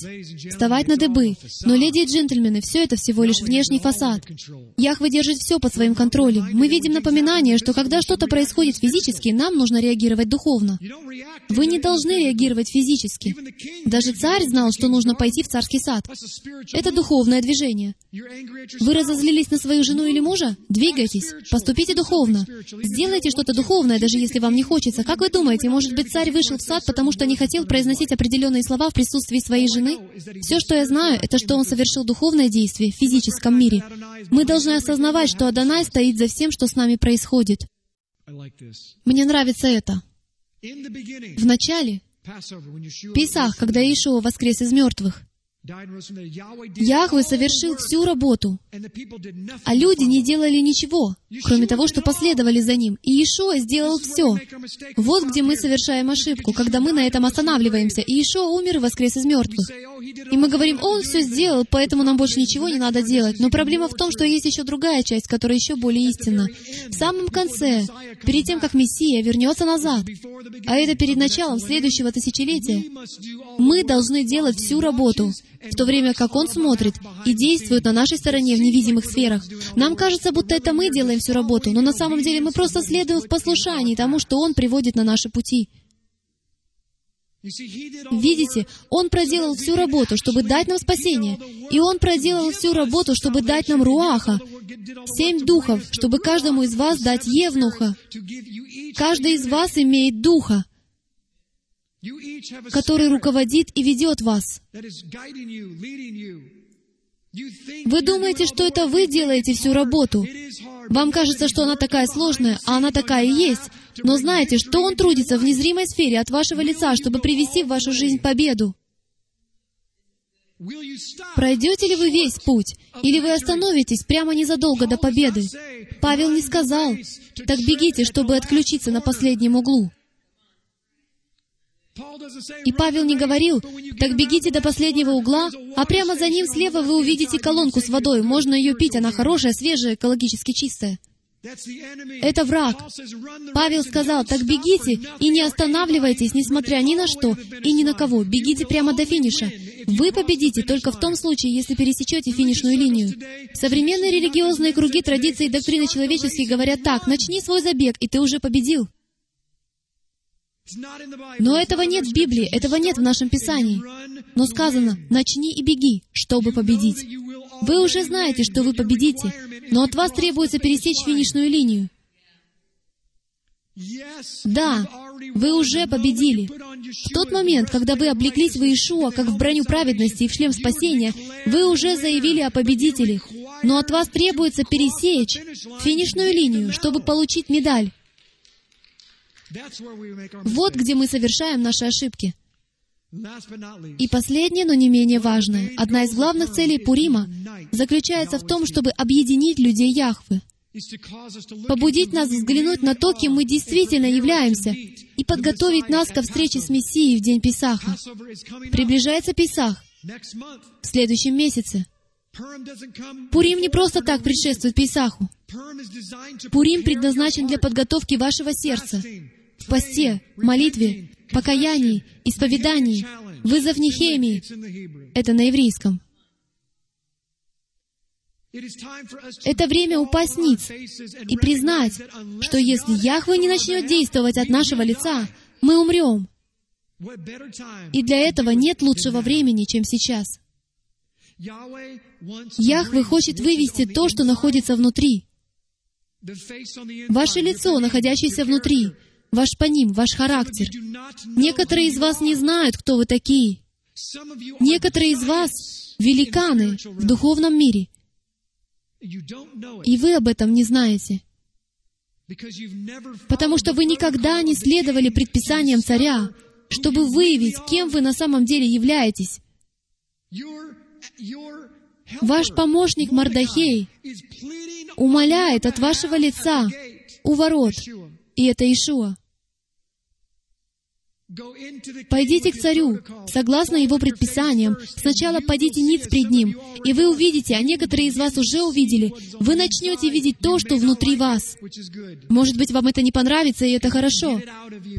вставать на дыбы, но, леди и джентльмены, все это всего лишь внешний фасад. Яхве держит все под своим контролем. Мы видим напоминание, что когда что-то происходит физически, нам нужно реагировать духовно. Вы не должны реагировать физически. Даже царь знал, что нужно пойти в царский сад. Это духовное движение. Вы разозлились на свою жену или мужа? Двигайтесь. Поступите духовно. Сделайте что-то духовное, даже если вам не хочется. Как вы думаете, может быть, царь вышел в сад, потому что не хотел произносить определенные слова в присутствии своей жены? Все, что я знаю, это что он совершил духовное действие в физическом мире. Мы должны осознавать, что Адонай стоит за всем, что с нами происходит. Мне нравится это. В начале, Песах, когда Иешуа воскрес из мертвых, Яхве совершил всю работу, а люди не делали ничего, кроме того, что последовали за ним. И Иешуа сделал все. Вот где мы совершаем ошибку, когда мы на этом останавливаемся. И Иешуа умер и воскрес из мертвых. И мы говорим, Он все сделал, поэтому нам больше ничего не надо делать. Но проблема в том, что есть еще другая часть, которая еще более истинна. В самом конце, перед тем, как Мессия вернется назад, а это перед началом следующего тысячелетия, мы должны делать всю работу, в то время как Он смотрит и действует на нашей стороне в невидимых сферах. Нам кажется, будто это мы делаем всю работу, но на самом деле мы просто следуем в послушании тому, что Он приводит на наши пути. Видите, Он проделал всю работу, чтобы дать нам спасение. И Он проделал всю работу, чтобы дать нам руаха, семь духов, чтобы каждому из вас дать евнуха. Каждый из вас имеет духа который руководит и ведет вас. Вы думаете, что это вы делаете всю работу. Вам кажется, что она такая сложная, а она такая и есть. Но знаете, что Он трудится в незримой сфере от вашего лица, чтобы привести в вашу жизнь победу. Пройдете ли вы весь путь, или вы остановитесь прямо незадолго до победы? Павел не сказал, так бегите, чтобы отключиться на последнем углу. И Павел не говорил, так бегите до последнего угла, а прямо за ним слева вы увидите колонку с водой. Можно ее пить, она хорошая, свежая, экологически чистая. Это враг. Павел сказал, так бегите и не останавливайтесь, несмотря ни на что и ни на кого. Бегите прямо до финиша. Вы победите только в том случае, если пересечете финишную линию. Современные религиозные круги, традиции и доктрины человеческие говорят так, начни свой забег, и ты уже победил. Но этого нет в Библии, этого нет в нашем Писании. Но сказано, начни и беги, чтобы победить. Вы уже знаете, что вы победите, но от вас требуется пересечь финишную линию. Да, вы уже победили. В тот момент, когда вы облеклись в Иешуа, как в броню праведности и в шлем спасения, вы уже заявили о победителе. Но от вас требуется пересечь финишную линию, чтобы получить медаль. Вот где мы совершаем наши ошибки. И последнее, но не менее важное, одна из главных целей Пурима заключается в том, чтобы объединить людей Яхвы, побудить нас взглянуть на то, кем мы действительно являемся, и подготовить нас ко встрече с Мессией в день Песаха. Приближается Песах в следующем месяце. Пурим не просто так предшествует Песаху. Пурим предназначен для подготовки вашего сердца, в посте, молитве, покаянии, исповедании, вызов Нехемии. Это на еврейском. Это время упасть ниц и признать, что если Яхве не начнет действовать от нашего лица, мы умрем. И для этого нет лучшего времени, чем сейчас. Яхве хочет вывести то, что находится внутри. Ваше лицо, находящееся внутри, ваш паним, ваш характер. Некоторые из вас не знают, кто вы такие. Некоторые из вас — великаны в духовном мире. И вы об этом не знаете. Потому что вы никогда не следовали предписаниям царя, чтобы выявить, кем вы на самом деле являетесь. Ваш помощник Мардахей умоляет от вашего лица у ворот, и это Ишуа. Пойдите к царю, согласно его предписаниям. Сначала пойдите ниц пред ним, и вы увидите, а некоторые из вас уже увидели. Вы начнете видеть то, что внутри вас. Может быть, вам это не понравится, и это хорошо,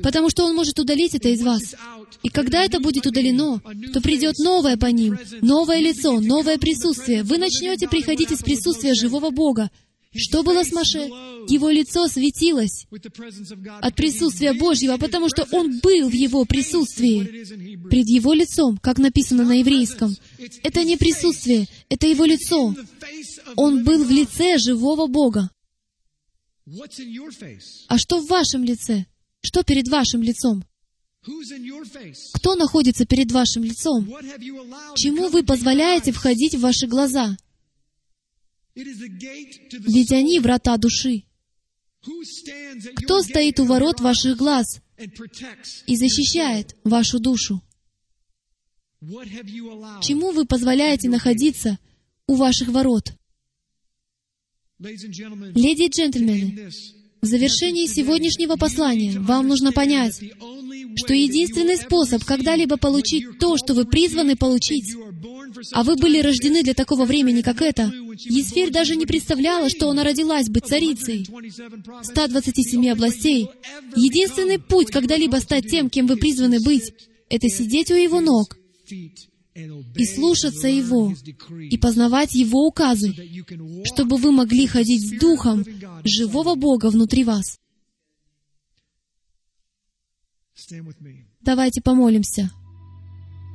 потому что он может удалить это из вас. И когда это будет удалено, то придет новое по ним, новое лицо, новое присутствие. Вы начнете приходить из присутствия живого Бога, что было с Маше? Его лицо светилось от присутствия Божьего, потому что он был в его присутствии. Пред его лицом, как написано на еврейском. Это не присутствие, это его лицо. Он был в лице живого Бога. А что в вашем лице? Что перед вашим лицом? Кто находится перед вашим лицом? Чему вы позволяете входить в ваши глаза? Ведь они врата души. Кто стоит у ворот ваших глаз и защищает вашу душу? Чему вы позволяете находиться у ваших ворот? Леди и джентльмены, в завершении сегодняшнего послания вам нужно понять, что единственный способ когда-либо получить то, что вы призваны получить, а вы были рождены для такого времени, как это, Есфирь даже не представляла, что она родилась быть царицей 127 областей. Единственный путь когда-либо стать тем, кем вы призваны быть, это сидеть у Его ног и слушаться Его, и познавать Его указы, чтобы вы могли ходить с Духом живого Бога внутри вас. Давайте помолимся.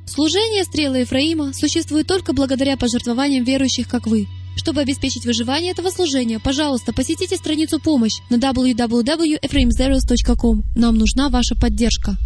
Служение стрелы Ефраима существует только благодаря пожертвованиям верующих, как вы. Чтобы обеспечить выживание этого служения, пожалуйста, посетите страницу «Помощь» на www.ephraimzeros.com. Нам нужна ваша поддержка.